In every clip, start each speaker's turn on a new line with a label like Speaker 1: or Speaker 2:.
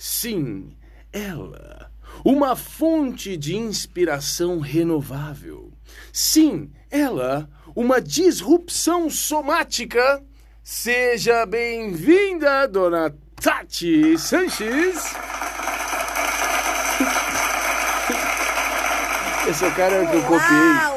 Speaker 1: sim, ela, uma fonte de inspiração renovável. Sim, ela, uma disrupção somática. Seja bem-vinda, dona Tati Sanches. Esse é o cara que eu copiei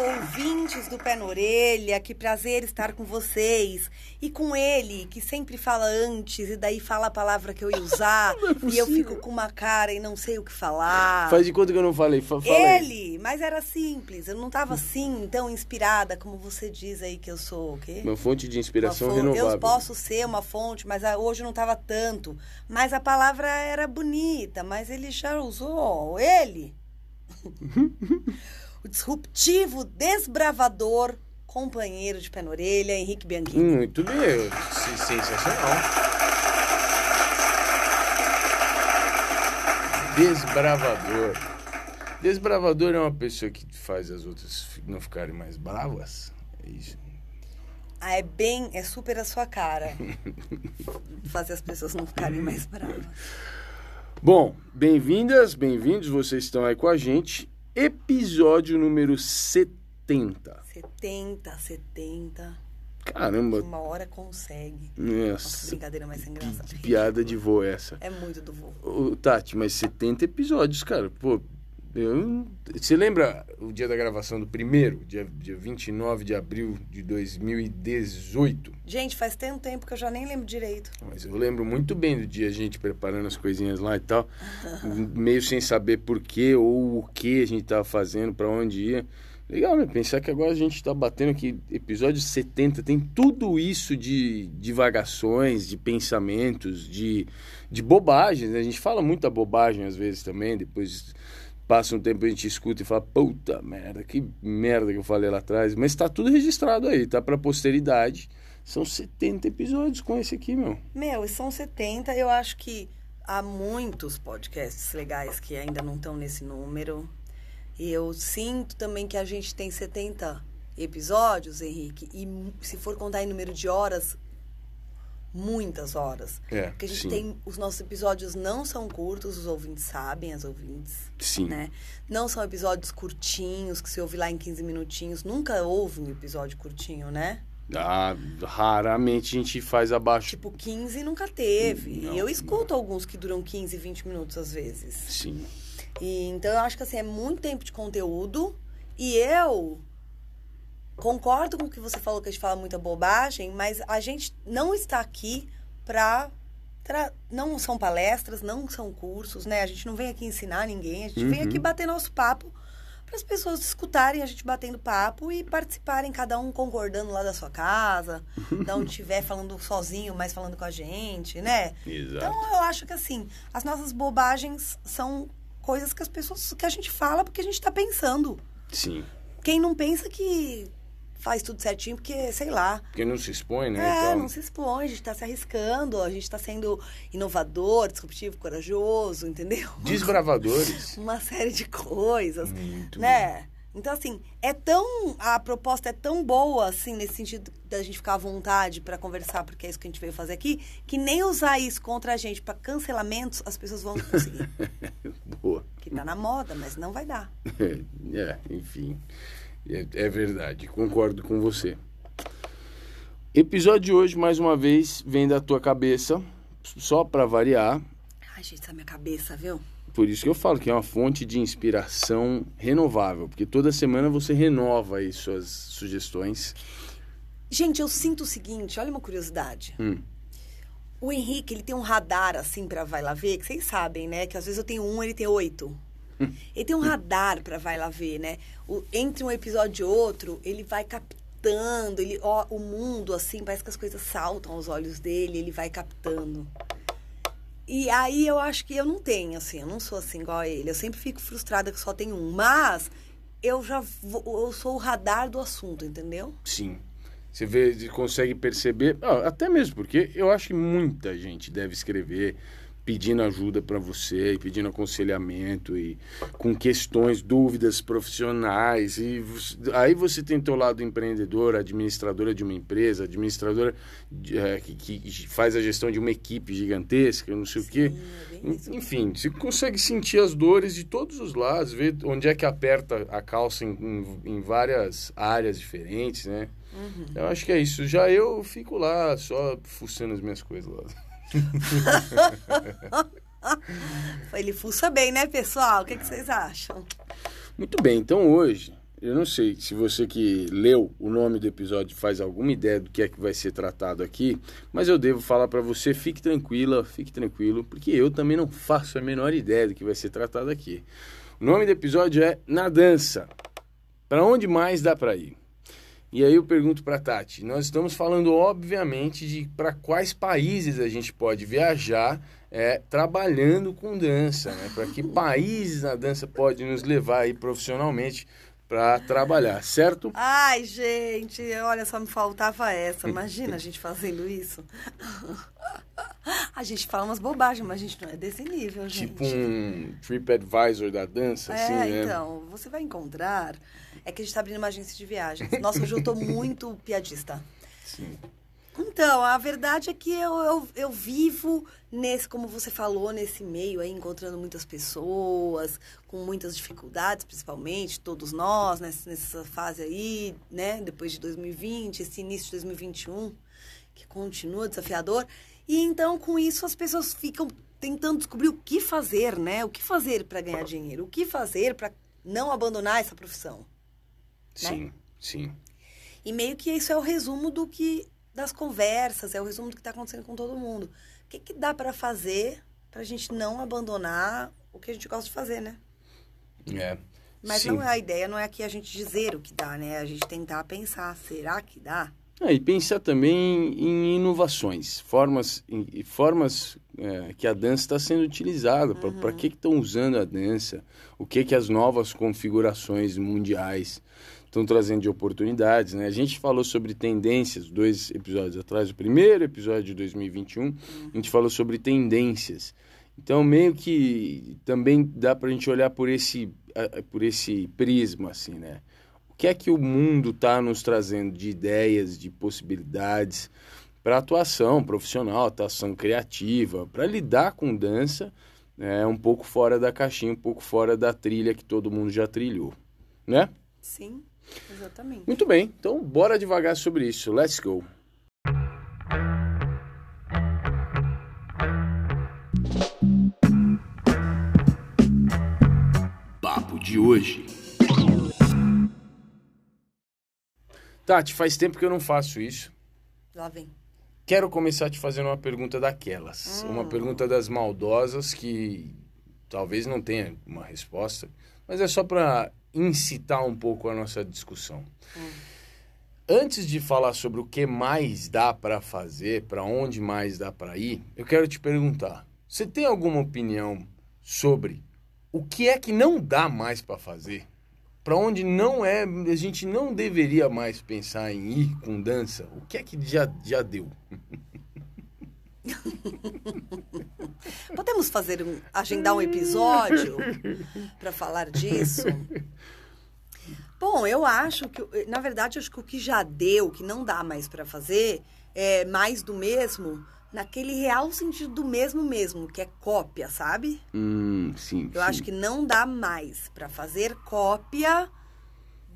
Speaker 2: Pé na Orelha, que prazer estar com vocês. E com ele, que sempre fala antes, e daí fala a palavra que eu ia usar, é e eu fico com uma cara e não sei o que falar.
Speaker 1: Faz de conta que eu não falei. Fa
Speaker 2: ele, mas era simples. Eu não estava assim, tão inspirada como você diz aí que eu sou, o quê?
Speaker 1: Uma fonte de inspiração fonte, renovável.
Speaker 2: Eu posso ser uma fonte, mas hoje não estava tanto. Mas a palavra era bonita, mas ele já usou. Ele. o disruptivo, desbravador, companheiro de pé na orelha, Henrique Bianchini.
Speaker 1: Muito bem, sensacional. Desbravador. Desbravador é uma pessoa que faz as outras não ficarem mais bravas? É isso?
Speaker 2: Ah, é bem, é super a sua cara. Fazer as pessoas não ficarem mais bravas.
Speaker 1: Bom, bem-vindas, bem-vindos, vocês estão aí com a gente episódio número 70.
Speaker 2: 70, 70.
Speaker 1: Caramba.
Speaker 2: Uma hora consegue.
Speaker 1: Nossa.
Speaker 2: Nossa brincadeira mais engraçada.
Speaker 1: Que piada de vô essa.
Speaker 2: É muito do vô.
Speaker 1: Ô, Tati, mas 70 episódios, cara. Pô, eu, você lembra o dia da gravação do primeiro, dia, dia 29 de abril de 2018?
Speaker 2: Gente, faz tanto tempo que eu já nem lembro direito.
Speaker 1: Mas eu lembro muito bem do dia a gente preparando as coisinhas lá e tal, meio sem saber por quê ou o que a gente tava fazendo, para onde ia. Legal, né? Pensar que agora a gente está batendo aqui, episódio 70, tem tudo isso de divagações, de pensamentos, de, de bobagens. Né? A gente fala muita bobagem às vezes também, depois passa um tempo a gente escuta e fala, puta merda, que merda que eu falei lá atrás. Mas está tudo registrado aí, tá pra posteridade. São 70 episódios com esse aqui, meu.
Speaker 2: Meu, são 70. Eu acho que há muitos podcasts legais que ainda não estão nesse número. E eu sinto também que a gente tem 70 episódios, Henrique, e se for contar em número de horas, muitas horas.
Speaker 1: É,
Speaker 2: Porque a gente
Speaker 1: sim.
Speaker 2: tem. Os nossos episódios não são curtos, os ouvintes sabem, as ouvintes.
Speaker 1: Sim.
Speaker 2: Né? Não são episódios curtinhos, que se ouve lá em 15 minutinhos. Nunca houve um episódio curtinho, né?
Speaker 1: Ah, raramente a gente faz abaixo.
Speaker 2: Tipo, 15 nunca teve.
Speaker 1: Não,
Speaker 2: eu escuto alguns que duram 15, 20 minutos às vezes.
Speaker 1: Sim.
Speaker 2: E, então eu acho que assim, é muito tempo de conteúdo. E eu concordo com o que você falou, que a gente fala muita bobagem, mas a gente não está aqui para. Não são palestras, não são cursos, né? A gente não vem aqui ensinar ninguém, a gente
Speaker 1: Uhum.
Speaker 2: vem aqui bater nosso papo para as pessoas escutarem a gente batendo papo e participarem, cada um concordando lá da sua casa, da onde estiver falando sozinho, mas falando com a gente, né?
Speaker 1: Exato.
Speaker 2: Então eu acho que assim, as nossas bobagens são coisas que as pessoas que a gente fala porque a gente está pensando.
Speaker 1: Sim.
Speaker 2: Quem não pensa que faz tudo certinho, porque, sei lá.
Speaker 1: Porque não se expõe, né?
Speaker 2: É,
Speaker 1: Então,
Speaker 2: não se expõe, a gente está se arriscando, a gente está sendo inovador, disruptivo, corajoso, entendeu?
Speaker 1: Desbravadores.
Speaker 2: Uma série de coisas,
Speaker 1: Muito
Speaker 2: né? Então, assim, é tão. A proposta é tão boa, assim, nesse sentido da gente ficar à vontade para conversar, porque é isso que a gente veio fazer aqui, que nem usar isso contra a gente para cancelamentos, as pessoas vão conseguir.
Speaker 1: Boa.
Speaker 2: que tá na moda, mas não vai dar.
Speaker 1: É, enfim. É, é verdade, concordo com você. Episódio de hoje, mais uma vez, vem da tua cabeça, só para variar.
Speaker 2: Ai, gente, essa minha cabeça, viu?
Speaker 1: Por isso que eu falo que é uma fonte de inspiração renovável, porque toda semana você renova aí suas sugestões.
Speaker 2: Gente, eu sinto o seguinte, olha uma curiosidade.
Speaker 1: Hum.
Speaker 2: O Henrique, ele tem um radar, assim, pra vai lá ver, que vocês sabem, né? Que às vezes eu tenho um, ele tem oito. Ele tem um radar pra vai lá ver, né? O- entre um episódio e outro, ele vai captando, ele, ó, o mundo, assim, parece que as coisas saltam aos olhos dele, ele vai captando. E aí eu acho que eu não tenho, assim, eu não sou assim igual a ele. Eu sempre fico frustrada que só tem um. Mas eu já vou, eu sou o radar do assunto, entendeu?
Speaker 1: Sim. Você vê, consegue perceber, até mesmo porque eu acho que muita gente deve escrever pedindo ajuda para você, pedindo aconselhamento e com questões, dúvidas profissionais. E aí você tem teu lado empreendedor, administradora de uma empresa, administradora de, é, que, que, faz a gestão de uma equipe gigantesca, não sei Sim, o quê. É Enfim, você consegue sentir as dores de todos os lados, ver onde é que aperta a calça em, em, em várias áreas diferentes, né? Uhum. Eu acho que é isso. Já eu fico lá só fuçando as minhas coisas lá.
Speaker 2: Ele fuça bem, né, pessoal? O que, que vocês acham?
Speaker 1: Muito bem, então hoje, eu não sei se você que leu o nome do episódio faz alguma ideia do que é que vai ser tratado aqui, mas eu devo falar para você, fique tranquila, fique tranquilo, porque eu também não faço a menor ideia do que vai ser tratado aqui. O nome do episódio é Na Dança. Para onde mais dá para ir? E aí eu pergunto para Tati, nós estamos falando obviamente de para quais países a gente pode viajar é, trabalhando com dança, né? Para que países a dança pode nos levar aí profissionalmente para trabalhar, certo?
Speaker 2: Ai, gente, olha só me faltava essa. Imagina a gente fazendo isso. A gente fala umas bobagens, mas a gente não é desse nível, gente.
Speaker 1: Tipo um TripAdvisor da dança,
Speaker 2: é,
Speaker 1: assim, né?
Speaker 2: então, você vai encontrar é que a gente está abrindo uma agência de viagens. Nossa, hoje eu estou muito piadista.
Speaker 1: Sim.
Speaker 2: Então, a verdade é que eu, eu, eu, vivo nesse, como você falou, nesse meio aí, encontrando muitas pessoas, com muitas dificuldades, principalmente, todos nós, nessa, nessa fase aí, né? Depois de 2020, esse início de 2021, que continua desafiador. E então, com isso, as pessoas ficam tentando descobrir o que fazer, né? O que fazer para ganhar dinheiro? O que fazer para não abandonar essa profissão?
Speaker 1: Sim, né? sim.
Speaker 2: E meio que isso é o resumo do que das conversas, é o resumo do que está acontecendo com todo mundo. O que, que dá para fazer para a gente não abandonar o que a gente gosta de fazer, né?
Speaker 1: É.
Speaker 2: Mas sim. não é a ideia, não é aqui a gente dizer o que dá, né? A gente tentar pensar, será que dá?
Speaker 1: É, e pensar também em inovações, formas, em, formas é, que a dança está sendo utilizada, uhum. para que estão usando a dança, o que que as novas configurações mundiais estão trazendo de oportunidades, né? A gente falou sobre tendências dois episódios atrás, o primeiro episódio de 2021, uhum. a gente falou sobre tendências. Então, meio que também dá para a gente olhar por esse, por esse prisma, assim, né? O que é que o mundo está nos trazendo de ideias, de possibilidades para atuação profissional, atuação criativa, para lidar com dança, é um pouco fora da caixinha, um pouco fora da trilha que todo mundo já trilhou, né?
Speaker 2: Sim. Exatamente.
Speaker 1: Muito bem, então bora devagar sobre isso. Let's go. Papo de hoje. Tati, faz tempo que eu não faço isso.
Speaker 2: Lá vem.
Speaker 1: Quero começar te fazendo uma pergunta daquelas. Hum. Uma pergunta das maldosas que talvez não tenha uma resposta, mas é só para incitar um pouco a nossa discussão. Hum. Antes de falar sobre o que mais dá para fazer, para onde mais dá para ir, eu quero te perguntar: você tem alguma opinião sobre o que é que não dá mais para fazer? Para onde não é, a gente não deveria mais pensar em ir com dança? O que é que já, já deu?
Speaker 2: Podemos fazer um, agendar um episódio para falar disso? Bom, eu acho que, na verdade, acho que o que já deu, que não dá mais para fazer, é mais do mesmo, naquele real sentido do mesmo mesmo, que é cópia, sabe?
Speaker 1: Hum, sim.
Speaker 2: Eu
Speaker 1: sim.
Speaker 2: acho que não dá mais para fazer cópia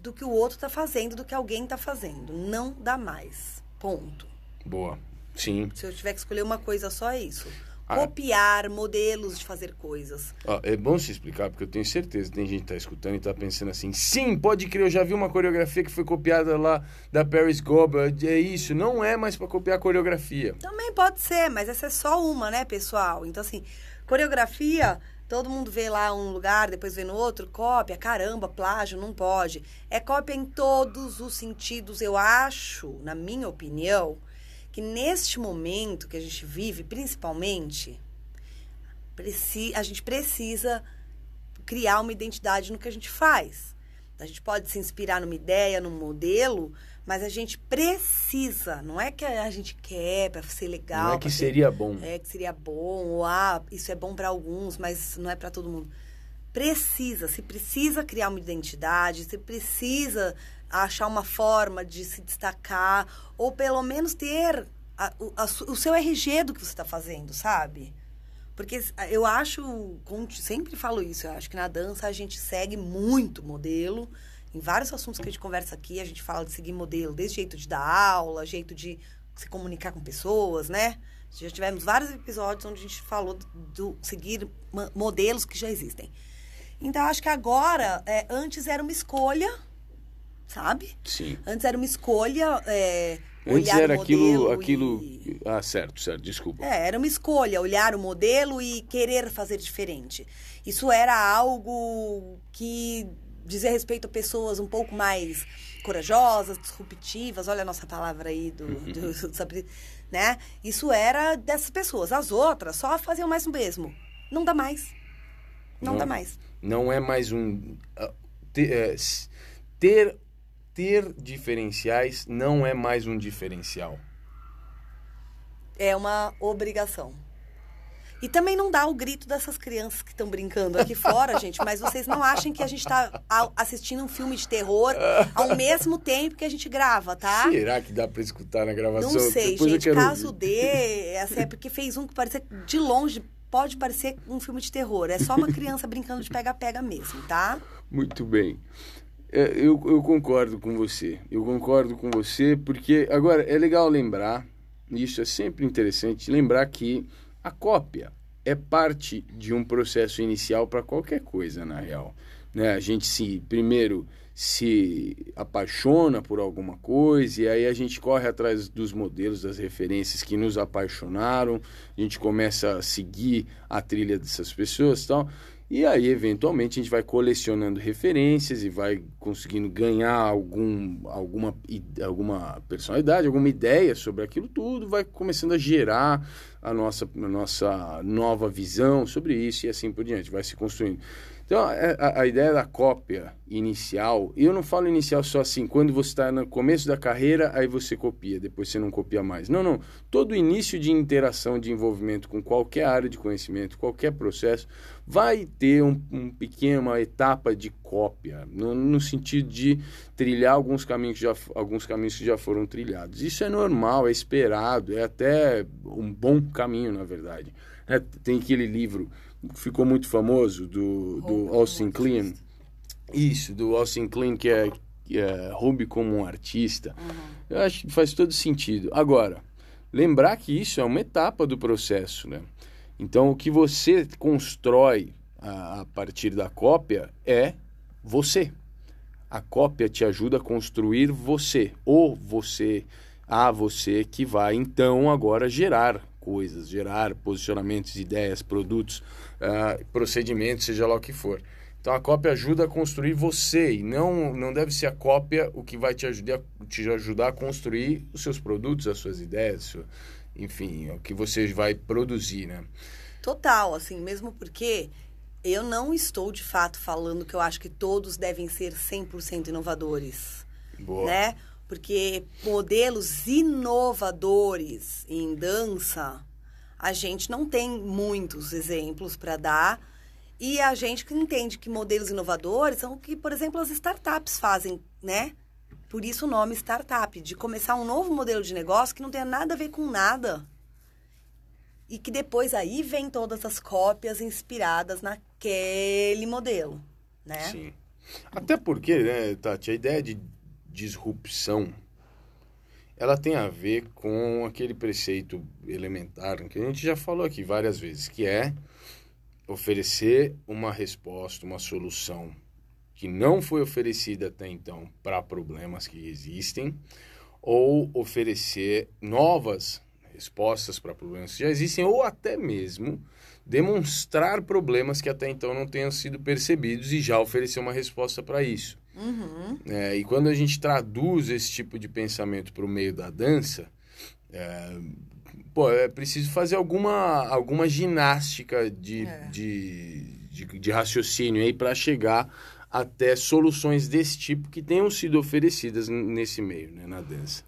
Speaker 2: do que o outro tá fazendo, do que alguém tá fazendo. Não dá mais. Ponto.
Speaker 1: Boa. Sim.
Speaker 2: Se eu tiver que escolher uma coisa só, é isso. Ah. Copiar modelos de fazer coisas.
Speaker 1: Ah, é bom se explicar, porque eu tenho certeza que tem gente que está escutando e está pensando assim: sim, pode crer, eu já vi uma coreografia que foi copiada lá da Paris Goba. É isso, não é mais para copiar coreografia.
Speaker 2: Também pode ser, mas essa é só uma, né, pessoal? Então, assim, coreografia. Todo mundo vê lá um lugar, depois vê no outro, cópia, caramba, plágio, não pode. É cópia em todos os sentidos, eu acho, na minha opinião, que neste momento que a gente vive, principalmente, a gente precisa criar uma identidade no que a gente faz. A gente pode se inspirar numa ideia, num modelo, mas a gente precisa, não é que a gente quer para ser legal.
Speaker 1: Não é que seria bom.
Speaker 2: É que seria bom, ou ah, isso é bom para alguns, mas não é para todo mundo. Precisa, se precisa criar uma identidade, se precisa achar uma forma de se destacar, ou pelo menos ter a, a, o seu RG do que você está fazendo, sabe? Porque eu acho, sempre falo isso, eu acho que na dança a gente segue muito modelo. Em vários assuntos que a gente conversa aqui, a gente fala de seguir modelo, desde jeito de dar aula, jeito de se comunicar com pessoas, né? Já tivemos vários episódios onde a gente falou do seguir modelos que já existem. Então, acho que agora, é, antes era uma escolha, sabe?
Speaker 1: Sim.
Speaker 2: Antes era uma escolha. É,
Speaker 1: Antes era aquilo, aquilo. E... Ah, certo, certo, desculpa.
Speaker 2: É, era uma escolha, olhar o modelo e querer fazer diferente. Isso era algo que dizia respeito a pessoas um pouco mais corajosas, disruptivas. Olha a nossa palavra aí do, do, do né? Isso era dessas pessoas. As outras só faziam mais o mesmo. Não dá mais. Não, não dá mais.
Speaker 1: Não é mais um. Uh, ter, uh, ter ter diferenciais não é mais um diferencial.
Speaker 2: É uma obrigação. E também não dá o grito dessas crianças que estão brincando aqui fora, gente. Mas vocês não achem que a gente está assistindo um filme de terror ao mesmo tempo que a gente grava, tá?
Speaker 1: Será que dá para escutar na gravação?
Speaker 2: Não sei, Depois gente. Caso dê, essa é porque fez um que parecia de longe pode parecer um filme de terror. É só uma criança brincando de pega-pega mesmo, tá?
Speaker 1: Muito bem. É, eu, eu concordo com você. Eu concordo com você, porque agora é legal lembrar, isso é sempre interessante, lembrar que a cópia é parte de um processo inicial para qualquer coisa, na real. Né? A gente se primeiro se apaixona por alguma coisa e aí a gente corre atrás dos modelos, das referências que nos apaixonaram, a gente começa a seguir a trilha dessas pessoas, tal. E aí, eventualmente, a gente vai colecionando referências e vai conseguindo ganhar algum, alguma, alguma personalidade, alguma ideia sobre aquilo tudo, vai começando a gerar a nossa, a nossa nova visão sobre isso e assim por diante, vai se construindo. Então, é, a, a, ideia da cópia inicial, e eu não falo inicial só assim, quando você está no começo da carreira, aí você copia, depois você não copia mais. Não, não. Todo início de interação, de envolvimento com qualquer área de conhecimento, qualquer processo, vai ter um, um pequeno, uma etapa de cópia, no, no, sentido de trilhar alguns caminhos, já, alguns caminhos que já foram trilhados. Isso é normal, é esperado, é até um bom caminho, na verdade. É, tem aquele livro ficou muito famoso do, do Austin Kleon. Isso, do Austin Kleon, que é, que é Ruby como um artista. Uhum. Eu acho que faz todo sentido. Agora, lembrar que isso é uma etapa do processo, né? Então, o que você constrói a, a partir da cópia é você. A cópia te ajuda a construir você, ou você, a você que vai então agora gerar coisas, gerar posicionamentos, ideias, produtos, uh, procedimentos, seja lá o que for. Então a cópia ajuda a construir você e não, não deve ser a cópia o que vai te ajudar, te ajudar a construir os seus produtos, as suas ideias, enfim, o que você vai produzir, né?
Speaker 2: Total, assim, mesmo porque eu não estou de fato falando que eu acho que todos devem ser 100% inovadores. Boa. Né? Porque modelos inovadores em dança, a gente não tem muitos exemplos para dar. E a gente que entende que modelos inovadores são o que, por exemplo, as startups fazem, né? Por isso o nome startup, de começar um novo modelo de negócio que não tenha nada a ver com nada. E que depois aí vem todas as cópias inspiradas naquele modelo, né?
Speaker 1: Sim. Até porque, né, Tati, a ideia de disrupção, ela tem a ver com aquele preceito elementar que a gente já falou aqui várias vezes, que é oferecer uma resposta, uma solução que não foi oferecida até então para problemas que existem, ou oferecer novas respostas para problemas que já existem, ou até mesmo demonstrar problemas que até então não tenham sido percebidos e já oferecer uma resposta para isso. Uhum. É, e quando a gente traduz esse tipo de pensamento para o meio da dança, é, pô, é preciso fazer alguma, alguma ginástica de,
Speaker 2: É.
Speaker 1: de, de, de raciocínio aí para chegar até soluções desse tipo que tenham sido oferecidas nesse meio, né, na dança.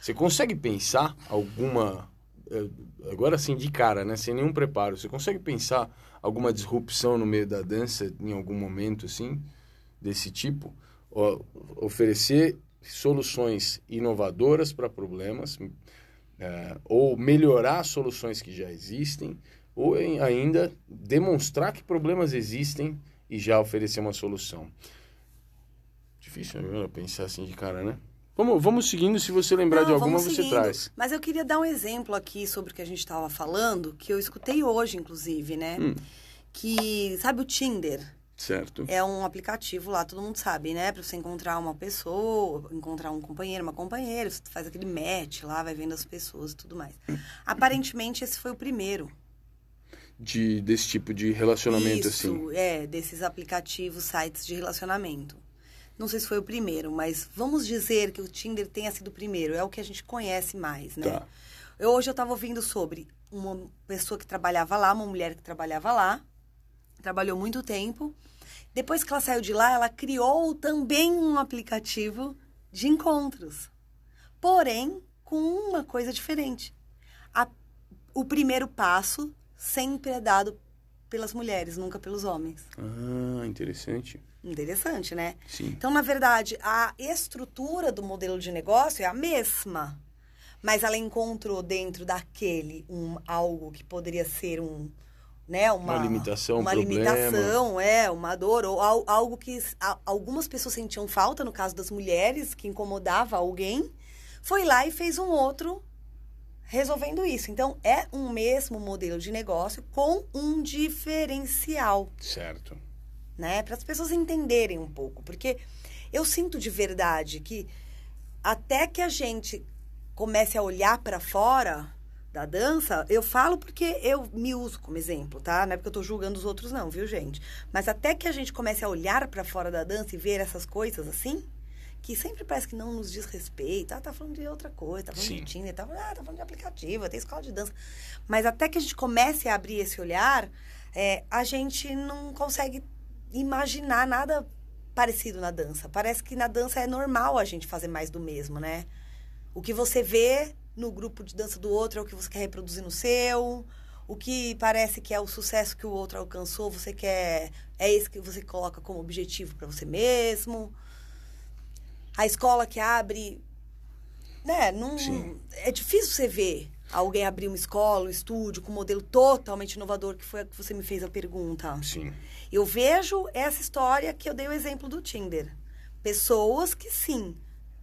Speaker 1: Você consegue pensar alguma. eh, Agora sim, de cara, né? Sem nenhum preparo. Você consegue pensar alguma disrupção no meio da dança em algum momento, assim, desse tipo? Oferecer soluções inovadoras para problemas, eh, ou melhorar soluções que já existem, ou em- ainda demonstrar que problemas existem e já oferecer uma solução. Difícil né, pensar assim de cara, né? Vamos, vamos seguindo, se você lembrar
Speaker 2: Não,
Speaker 1: de alguma, você
Speaker 2: seguindo.
Speaker 1: traz.
Speaker 2: Mas eu queria dar um exemplo aqui sobre o que a gente estava falando, que eu escutei hoje, inclusive, né?
Speaker 1: Hum.
Speaker 2: Que, sabe o Tinder?
Speaker 1: Certo.
Speaker 2: É um aplicativo lá, todo mundo sabe, né? Pra você encontrar uma pessoa, encontrar um companheiro, uma companheira, você faz aquele match lá, vai vendo as pessoas e tudo mais. Aparentemente, esse foi o primeiro.
Speaker 1: De, desse tipo de relacionamento,
Speaker 2: Isso,
Speaker 1: assim.
Speaker 2: é, desses aplicativos, sites de relacionamento. Não sei se foi o primeiro, mas vamos dizer que o Tinder tenha sido o primeiro. É o que a gente conhece mais, né?
Speaker 1: Tá.
Speaker 2: Eu, hoje eu estava ouvindo sobre uma pessoa que trabalhava lá, uma mulher que trabalhava lá, trabalhou muito tempo. Depois que ela saiu de lá, ela criou também um aplicativo de encontros. Porém, com uma coisa diferente. A- o primeiro passo sempre é dado pelas mulheres, nunca pelos homens.
Speaker 1: Ah, interessante.
Speaker 2: Interessante, né?
Speaker 1: Sim.
Speaker 2: Então, na verdade, a estrutura do modelo de negócio é a mesma. Mas ela encontrou dentro daquele um algo que poderia ser um, né, uma,
Speaker 1: Uma limitação, um
Speaker 2: uma
Speaker 1: problema.
Speaker 2: limitação, é, uma dor ou al- algo que algumas pessoas sentiam falta, no caso das mulheres, que incomodava alguém, foi lá e fez um outro resolvendo isso. Então, é um mesmo modelo de negócio com um diferencial
Speaker 1: Certo.
Speaker 2: né? Para as pessoas entenderem um pouco, porque eu sinto de verdade que até que a gente comece a olhar para fora da dança, eu falo porque eu me uso como exemplo, tá? Não é porque eu tô julgando os outros não, viu, gente? Mas até que a gente comece a olhar para fora da dança e ver essas coisas assim, que sempre parece que não nos diz respeito. Ah, tá falando de outra coisa, tá falando
Speaker 1: Sim.
Speaker 2: de Tinder, tá, ah, tá falando de aplicativo, tem escola de dança. Mas até que a gente comece a abrir esse olhar, é, a gente não consegue imaginar nada parecido na dança. Parece que na dança é normal a gente fazer mais do mesmo, né? O que você vê no grupo de dança do outro é o que você quer reproduzir no seu. O que parece que é o sucesso que o outro alcançou, você quer. É esse que você coloca como objetivo para você mesmo. A escola que abre. Né? Não,
Speaker 1: Sim.
Speaker 2: é difícil você ver alguém abrir uma escola, um estúdio, com um modelo totalmente inovador, que foi a que você me fez a pergunta.
Speaker 1: Sim.
Speaker 2: Eu vejo essa história que eu dei o exemplo do Tinder. Pessoas que sim,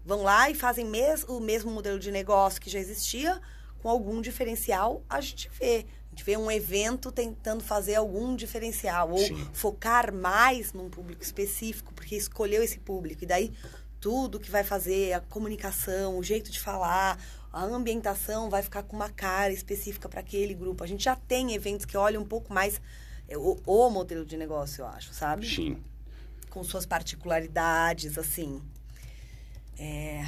Speaker 2: vão lá e fazem mes o mesmo modelo de negócio que já existia, com algum diferencial, a gente vê. A gente vê um evento tentando fazer algum diferencial, ou
Speaker 1: Sim.
Speaker 2: focar mais num público específico, porque escolheu esse público. E daí, tudo que vai fazer, a comunicação, o jeito de falar, a ambientação vai ficar com uma cara específica para aquele grupo. A gente já tem eventos que olham um pouco mais é, o, o modelo de negócio, eu acho, sabe?
Speaker 1: Sim.
Speaker 2: Com suas particularidades, assim. É,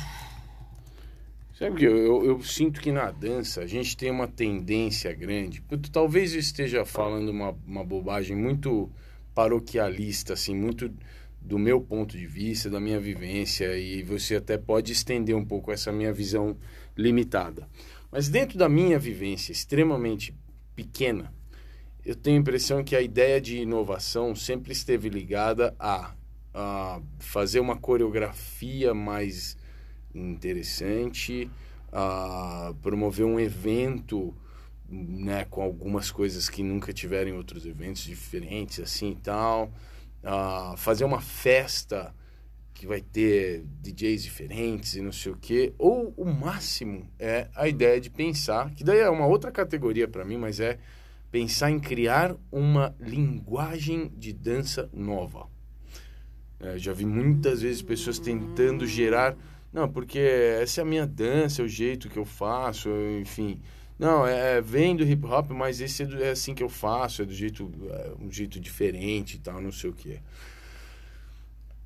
Speaker 1: Sabe que eu, eu, eu sinto que na dança a gente tem uma tendência grande. Talvez eu esteja falando uma, uma bobagem muito paroquialista, assim, muito do meu ponto de vista, da minha vivência, e você até pode estender um pouco essa minha visão limitada. Mas dentro da minha vivência extremamente pequena, eu tenho a impressão que a ideia de inovação sempre esteve ligada a, a fazer uma coreografia mais interessante, a promover um evento né, com algumas coisas que nunca tiveram em outros eventos diferentes assim e tal, a fazer uma festa que vai ter DJs diferentes e não sei o quê, ou o máximo é a ideia de pensar, que daí é uma outra categoria para mim, mas é pensar em criar uma linguagem de dança nova. É, já vi muitas vezes pessoas tentando gerar, não, porque essa é a minha dança, é o jeito que eu faço, enfim. Não, é, vem do hip hop, mas esse é, do- é assim que eu faço, é do jeito, é um jeito diferente e tal, não sei o quê.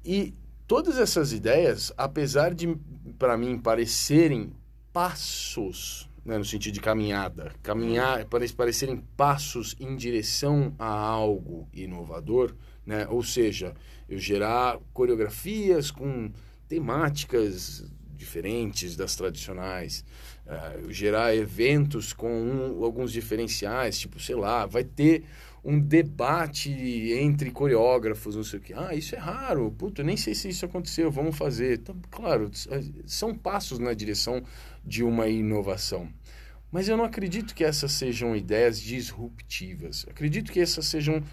Speaker 1: E todas essas ideias, apesar de para mim parecerem passos né, no sentido de caminhada, caminhar, parece parecerem passos em direção a algo inovador, né? Ou seja, eu gerar coreografias com temáticas diferentes das tradicionais, uh, gerar eventos com um, alguns diferenciais, tipo, sei lá, vai ter um debate entre coreógrafos, não sei o que. Ah, isso é raro, puta, nem sei se isso aconteceu, vamos fazer. Então, claro, são passos na direção de uma inovação. Mas eu não acredito que essas sejam ideias disruptivas. Acredito que essas sejam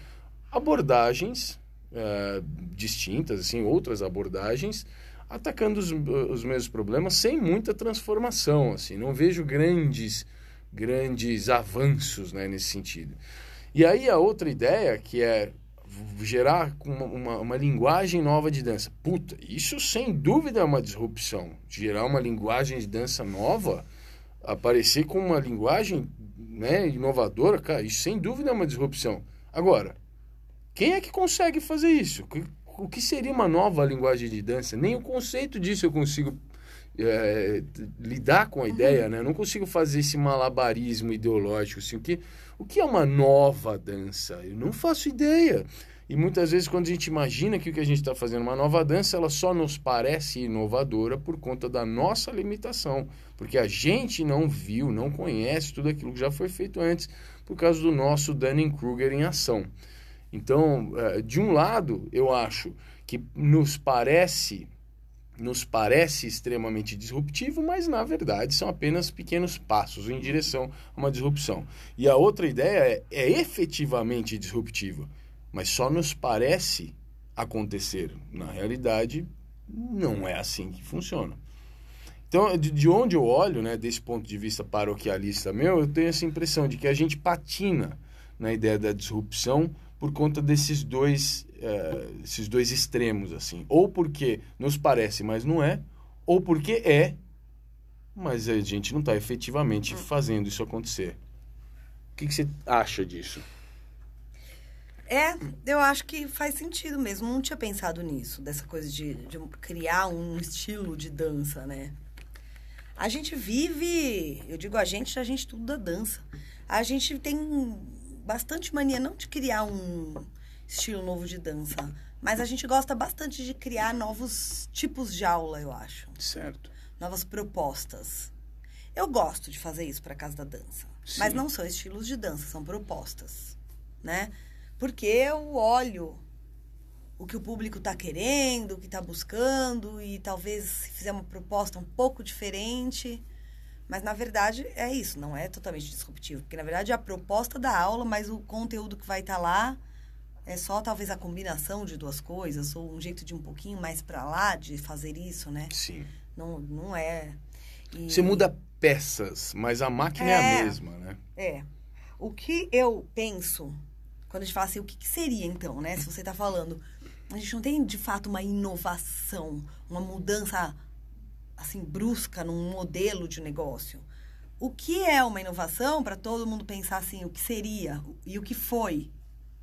Speaker 1: abordagens uh, distintas, assim, outras abordagens, atacando os, os mesmos problemas sem muita transformação. Assim, não vejo grandes, grandes avanços né, nesse sentido. E aí a outra ideia que é gerar uma, uma, uma, linguagem nova de dança. Puta, isso sem dúvida é uma disrupção. Gerar uma linguagem de dança nova, aparecer com uma linguagem né, inovadora, cara, isso sem dúvida é uma disrupção. Agora, quem é que consegue fazer isso? O que seria uma nova linguagem de dança? Nem o conceito disso eu consigo é, lidar com a ideia, né? Eu não consigo fazer esse malabarismo ideológico. Assim, o, que, o que é uma nova dança? Eu não faço ideia. E muitas vezes, quando a gente imagina que o que a gente está fazendo é uma nova dança, ela só nos parece inovadora por conta da nossa limitação. Porque a gente não viu, não conhece tudo aquilo que já foi feito antes, por causa do nosso Dunning-Kruger em ação. Então, eh, de um lado, eu acho que nos parece nos parece extremamente disruptivo, mas na verdade são apenas pequenos passos em direção a uma disrupção. E a outra ideia é, é efetivamente disruptiva, mas só nos parece acontecer. Na realidade, não é assim que funciona. Então, de, de onde eu olho, né, desse ponto de vista paroquialista meu, eu tenho essa impressão de que a gente patina na ideia da disrupção por conta desses dois, uh, esses dois extremos, assim. Ou porque nos parece, mas não é, ou porque é, mas a gente não está efetivamente hum. fazendo isso acontecer. O que, que você acha disso?
Speaker 2: É, eu acho que faz sentido mesmo. Não tinha pensado nisso, dessa coisa de, de criar um estilo de dança, né? A gente vive, eu digo a gente, a gente tudo da dança. A gente tem bastante mania não de criar um estilo novo de dança, mas a gente gosta bastante de criar novos tipos de aula, eu acho.
Speaker 1: Certo.
Speaker 2: Novas propostas. Eu gosto de fazer isso para casa da dança, Sim. mas não são estilos de dança, são propostas, né? Porque eu olho o que o público está querendo, o que está buscando e talvez se fizer uma proposta um pouco diferente, mas, na verdade, é isso, não é totalmente disruptivo. Porque, na verdade, é a proposta da aula, mas o conteúdo que vai estar tá lá é só, talvez, a combinação de duas coisas, ou um jeito de um pouquinho mais para lá de fazer isso, né?
Speaker 1: Sim.
Speaker 2: Não, não é...
Speaker 1: E... Você muda peças, mas a máquina é, é, a mesma, né?
Speaker 2: É. O que eu penso, quando a gente fala assim, o que, que seria, então, né? Se você está falando... A gente não tem, de fato, uma inovação, uma mudança assim brusca num modelo de negócio. O que é uma inovação para todo mundo pensar assim, o que seria e o que foi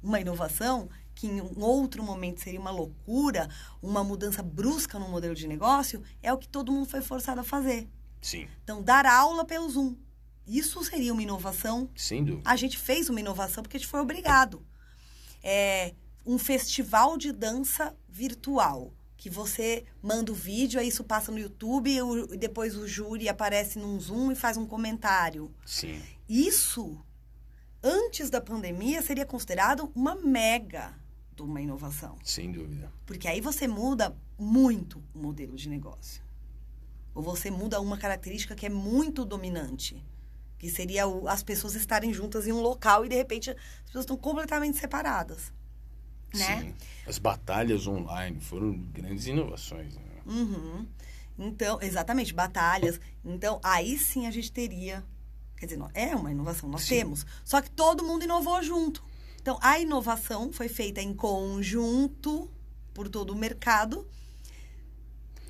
Speaker 2: uma inovação que em um outro momento seria uma loucura, uma mudança brusca no modelo de negócio, é o que todo mundo foi forçado a fazer.
Speaker 1: Sim.
Speaker 2: Então, dar aula pelo Zoom. Isso seria uma inovação.
Speaker 1: Sem dúvida.
Speaker 2: A gente fez uma inovação porque a gente foi obrigado. É um festival de dança virtual que você manda o vídeo, aí isso passa no YouTube e depois o júri aparece num Zoom e faz um comentário.
Speaker 1: Sim.
Speaker 2: Isso, antes da pandemia, seria considerado uma mega de uma inovação.
Speaker 1: Sem dúvida.
Speaker 2: Porque aí você muda muito o modelo de negócio. Ou você muda uma característica que é muito dominante. Que seria o, as pessoas estarem juntas em um local e, de repente, as pessoas estão completamente separadas né? Sim.
Speaker 1: As batalhas online foram grandes inovações. Né?
Speaker 2: Uhum. Então, exatamente, batalhas. Então, aí sim a gente teria. Quer dizer, é uma inovação, nós sim. temos. Só que todo mundo inovou junto. Então, a inovação foi feita em conjunto por todo o mercado.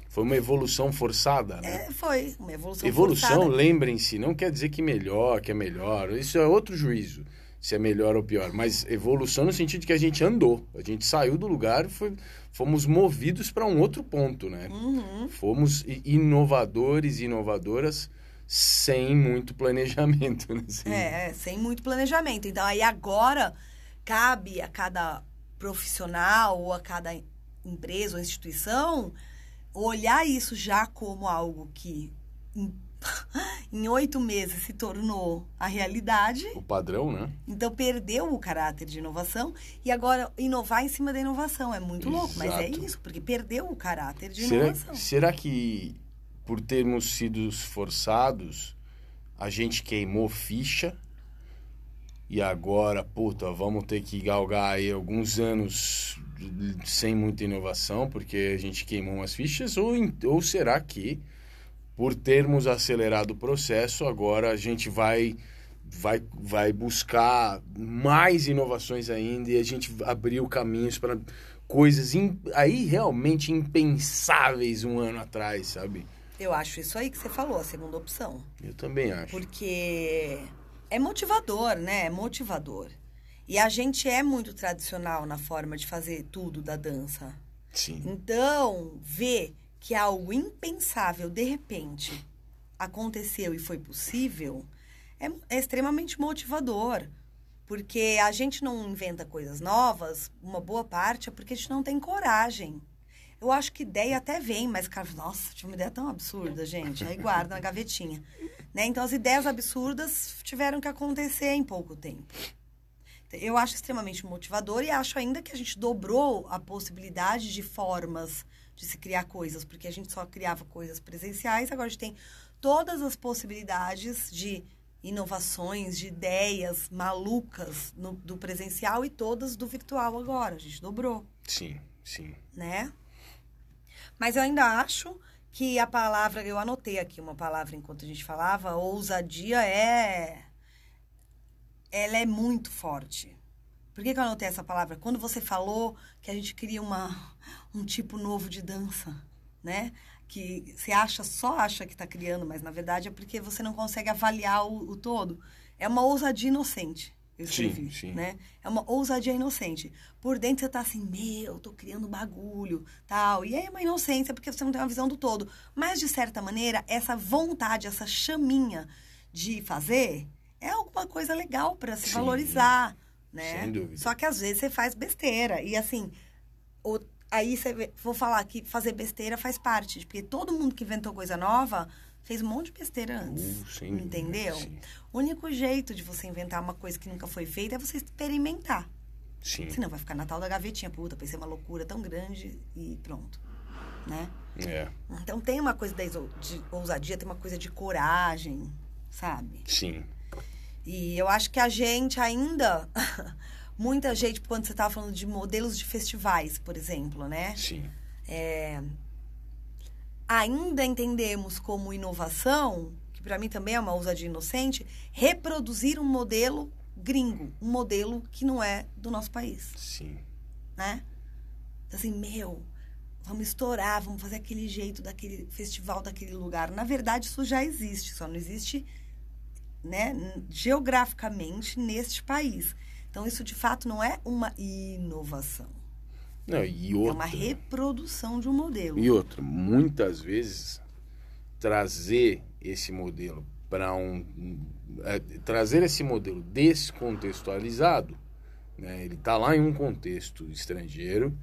Speaker 1: Foi uma evolução forçada, né?
Speaker 2: É, foi uma evolução
Speaker 1: evolução,
Speaker 2: forçada.
Speaker 1: Evolução, lembrem-se, não quer dizer que melhor, que é melhor. Isso é outro juízo se é melhor ou pior, mas evolução no sentido de que a gente andou, a gente saiu do lugar foi, fomos movidos para um outro ponto, né?
Speaker 2: Uhum.
Speaker 1: Fomos inovadores e inovadoras sem muito planejamento, né? Sem...
Speaker 2: É, é, sem muito planejamento. Então, aí agora cabe a cada profissional ou a cada empresa ou instituição olhar isso já como algo que em, oito meses se tornou a realidade.
Speaker 1: O padrão, né?
Speaker 2: Então perdeu o caráter de inovação e agora inovar em cima da inovação. É muito louco, mas é
Speaker 1: Exato.
Speaker 2: isso, porque perdeu o caráter de
Speaker 1: Será,
Speaker 2: inovação.
Speaker 1: será que por termos sido forçados, a gente queimou ficha e agora, puta, vamos ter que galgar aí alguns anos sem muita inovação porque a gente queimou umas fichas? Ou, ou será que, por termos acelerado o processo, agora a gente vai, vai, vai buscar mais inovações ainda e a gente abriu caminhos para coisas im- aí realmente impensáveis um ano atrás, sabe?
Speaker 2: Eu acho isso aí que você falou, a segunda opção.
Speaker 1: Eu também acho.
Speaker 2: Porque é motivador, né? É motivador. E a gente é muito tradicional na forma de fazer tudo da dança.
Speaker 1: Sim.
Speaker 2: Então, ver que algo impensável, de repente, aconteceu e foi possível, é, é extremamente motivador. Porque a gente não inventa coisas novas, uma boa parte é porque a gente não tem coragem. Eu acho que ideia até vem, mas, cara, nossa, tive uma ideia tão absurda, gente. Aí guarda na gavetinha. Né? Então, as ideias absurdas tiveram que acontecer em pouco tempo. Eu acho extremamente motivador e acho ainda que a gente dobrou a possibilidade de formas de se criar coisas, porque a gente só criava coisas presenciais, agora a gente tem todas as possibilidades de inovações, de ideias malucas no- do presencial e todas do virtual agora. A gente dobrou,
Speaker 1: Sim, sim.
Speaker 2: né? Mas eu ainda acho que a palavra, eu anotei aqui uma palavra enquanto a gente falava, ousadia é. Ela é muito forte. Por que, que eu anotei essa palavra? Quando você falou que a gente cria uma, um tipo novo de dança, né? Que você acha, só acha que está criando, mas na verdade é porque você não consegue avaliar o, o todo. É uma ousadia inocente. Eu
Speaker 1: Sim,
Speaker 2: escrevi,
Speaker 1: sim.
Speaker 2: né? É uma ousadia inocente. Por dentro você tá assim, meu, tô criando bagulho, tal. E é uma inocência porque você não tem uma visão do todo. Mas, de certa maneira, essa vontade, essa chaminha de fazer é alguma coisa legal para se
Speaker 1: Sim.
Speaker 2: valorizar, né?
Speaker 1: Sem dúvida.
Speaker 2: Só que às vezes você faz besteira. E assim, o- aí você vou falar que fazer besteira faz parte, porque todo mundo que inventou coisa nova fez um monte de besteira antes.
Speaker 1: Uh, sem dúvida,
Speaker 2: entendeu?
Speaker 1: sim.
Speaker 2: O único jeito de você inventar uma coisa que nunca foi feita é você experimentar.
Speaker 1: Sim.
Speaker 2: Senão vai ficar na tal da gavetinha, puta, pensei uma loucura tão grande e pronto. Né?
Speaker 1: É,
Speaker 2: Então tem uma coisa de ousadia, tem uma coisa de coragem, sabe?
Speaker 1: sim.
Speaker 2: E eu acho que a gente ainda. Muita gente, quando você estava falando de modelos de festivais, por exemplo, né?
Speaker 1: Sim.
Speaker 2: Ainda entendemos como inovação, que para mim também é uma ousadia inocente, reproduzir um modelo gringo, um modelo que não é do nosso país.
Speaker 1: Sim.
Speaker 2: né? Assim, meu, vamos estourar, vamos fazer aquele jeito daquele festival daquele lugar. Na verdade, isso já existe, só não existe, né, geograficamente neste país. Então, isso de fato não é uma inovação.
Speaker 1: Não, e
Speaker 2: É
Speaker 1: outra.
Speaker 2: uma reprodução de um modelo.
Speaker 1: E outra, muitas vezes trazer esse modelo para um, é, trazer esse modelo descontextualizado, né? Ele tá lá em um contexto estrangeiro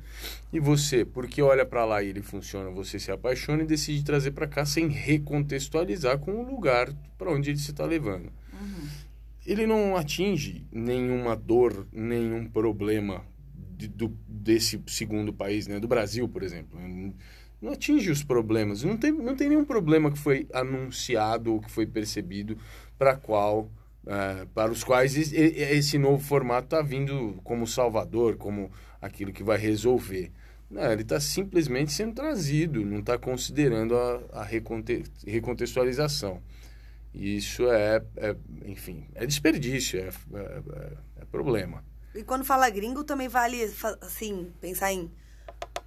Speaker 1: e você, porque olha para lá e ele funciona, você se apaixona e decide trazer para cá sem recontextualizar com o lugar para onde ele se está levando. Ele não atinge nenhuma dor, nenhum problema de- do, desse segundo país, né? Do Brasil, por exemplo. Não atinge os problemas. Não tem, não tem nenhum problema que foi anunciado ou que foi percebido para qual eh, para os quais es- esse novo formato está vindo como salvador, como aquilo que vai resolver. Não, ele está simplesmente sendo trazido, não está considerando a, a reconte- recontextualização. E isso é, é, enfim, é desperdício, é, é- é problema.
Speaker 2: E quando fala gringo, também vale, assim, pensar em.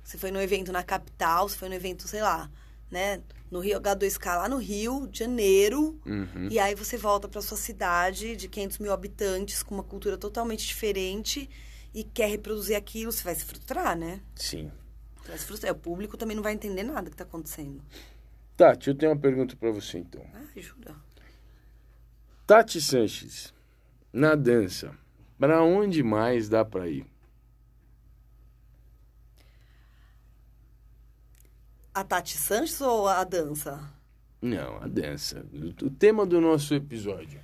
Speaker 2: Você foi no evento na capital, você foi no evento, sei lá, né? No Rio H2K, lá no Rio de Janeiro.
Speaker 1: Uhum.
Speaker 2: E aí você volta para sua cidade de 500 mil habitantes, com uma cultura totalmente diferente e quer reproduzir aquilo, você vai se frustrar, né?
Speaker 1: Sim.
Speaker 2: Você vai se frustrar. O público também não vai entender nada que tá acontecendo.
Speaker 1: Tati, eu tenho uma pergunta para você então.
Speaker 2: Ah, jura?
Speaker 1: Tati Sanches, na dança, para onde mais dá para ir?
Speaker 2: A Tati Sanches ou a dança?
Speaker 1: Não, a dança. O tema do nosso episódio.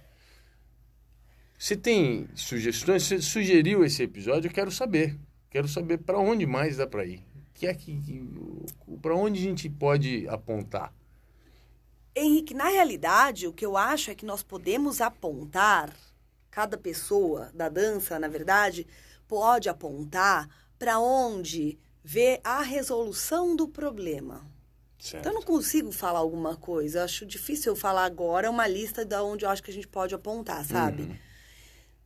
Speaker 1: Você tem sugestões? Você sugeriu esse episódio? Eu quero saber. Quero saber para onde mais dá para ir. Que é que, para onde a gente pode apontar?
Speaker 2: Henrique, na realidade, o que eu acho é que nós podemos apontar, cada pessoa da dança, na verdade, pode apontar para onde vê a resolução do problema. Certo. Então, eu não consigo falar alguma coisa. Eu acho difícil eu falar agora uma lista de onde eu acho que a gente pode apontar, sabe? Uhum.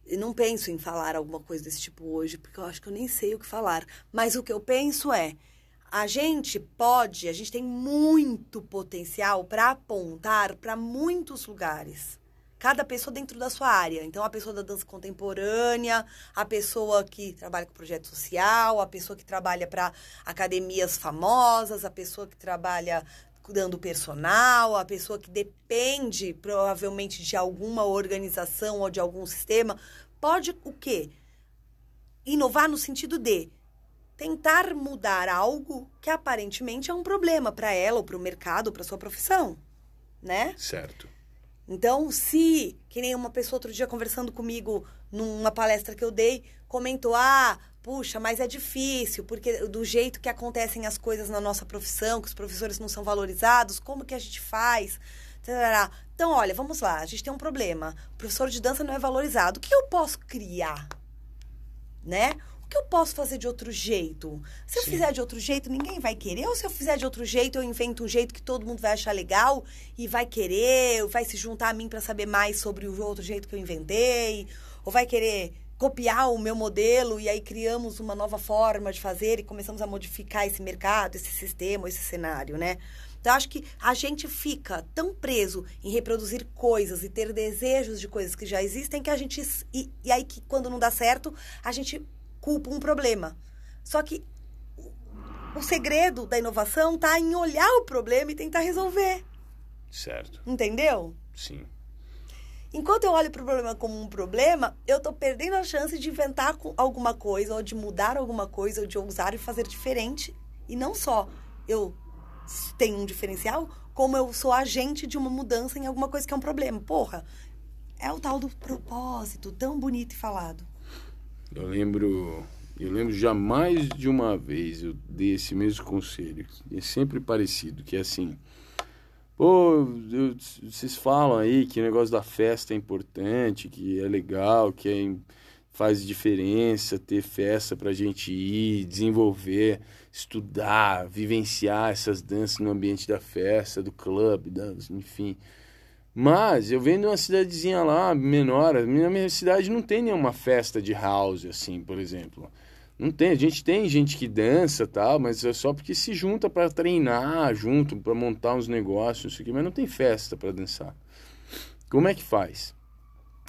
Speaker 2: Eu não penso em falar alguma coisa desse tipo hoje, porque eu acho que eu nem sei o que falar. Mas o que eu penso é, a gente pode, a gente tem muito potencial para apontar para muitos lugares. Cada pessoa dentro da sua área. Então, a pessoa da dança contemporânea, a pessoa que trabalha com projeto social, a pessoa que trabalha para academias famosas, a pessoa que trabalha dando personal, a pessoa que depende provavelmente de alguma organização ou de algum sistema, pode o quê? Inovar no sentido de tentar mudar algo que aparentemente é um problema para ela ou para o mercado, para sua profissão, né?
Speaker 1: Certo.
Speaker 2: Então, se, que nem uma pessoa outro dia conversando comigo numa palestra que eu dei, comentou: "Ah, puxa, mas é difícil, porque do jeito que acontecem as coisas na nossa profissão, que os professores não são valorizados, como que a gente faz?" Então, olha, vamos lá, a gente tem um problema. O professor de dança não é valorizado. O que eu posso criar? Né? Que eu posso fazer de outro jeito? Se eu Sim. fizer de outro jeito, ninguém vai querer? Ou se eu fizer de outro jeito, eu invento um jeito que todo mundo vai achar legal e vai querer, vai se juntar a mim para saber mais sobre o outro jeito que eu inventei? Ou vai querer copiar o meu modelo e aí criamos uma nova forma de fazer e começamos a modificar esse mercado, esse sistema, esse cenário, né? Então, acho que a gente fica tão preso em reproduzir coisas e ter desejos de coisas que já existem que a gente. E, e aí, que quando não dá certo, a gente culpa um problema. Só que o segredo da inovação está em olhar o problema e tentar resolver.
Speaker 1: Certo.
Speaker 2: Entendeu?
Speaker 1: Sim.
Speaker 2: Enquanto eu olho para o problema como um problema, eu estou perdendo a chance de inventar alguma coisa, ou de mudar alguma coisa, ou de ousar e fazer diferente. E não só eu tenho um diferencial, como eu sou agente de uma mudança em alguma coisa que é um problema. Porra, é o tal do propósito, tão bonito e falado.
Speaker 1: Eu lembro, eu lembro jamais de uma vez eu dei esse mesmo conselho, é sempre parecido, que é assim, pô, eu, vocês falam aí que o negócio da festa é importante, que é legal, que é, faz diferença ter festa pra gente ir, desenvolver, estudar, vivenciar essas danças no ambiente da festa, do clube, enfim. Mas eu venho de uma cidadezinha lá, menor. Na minha cidade não tem nenhuma festa de house, assim, por exemplo. Não tem. A gente tem gente que dança tal, mas é só porque se junta para treinar junto, para montar uns negócios, isso aqui, mas não tem festa para dançar. Como é que faz?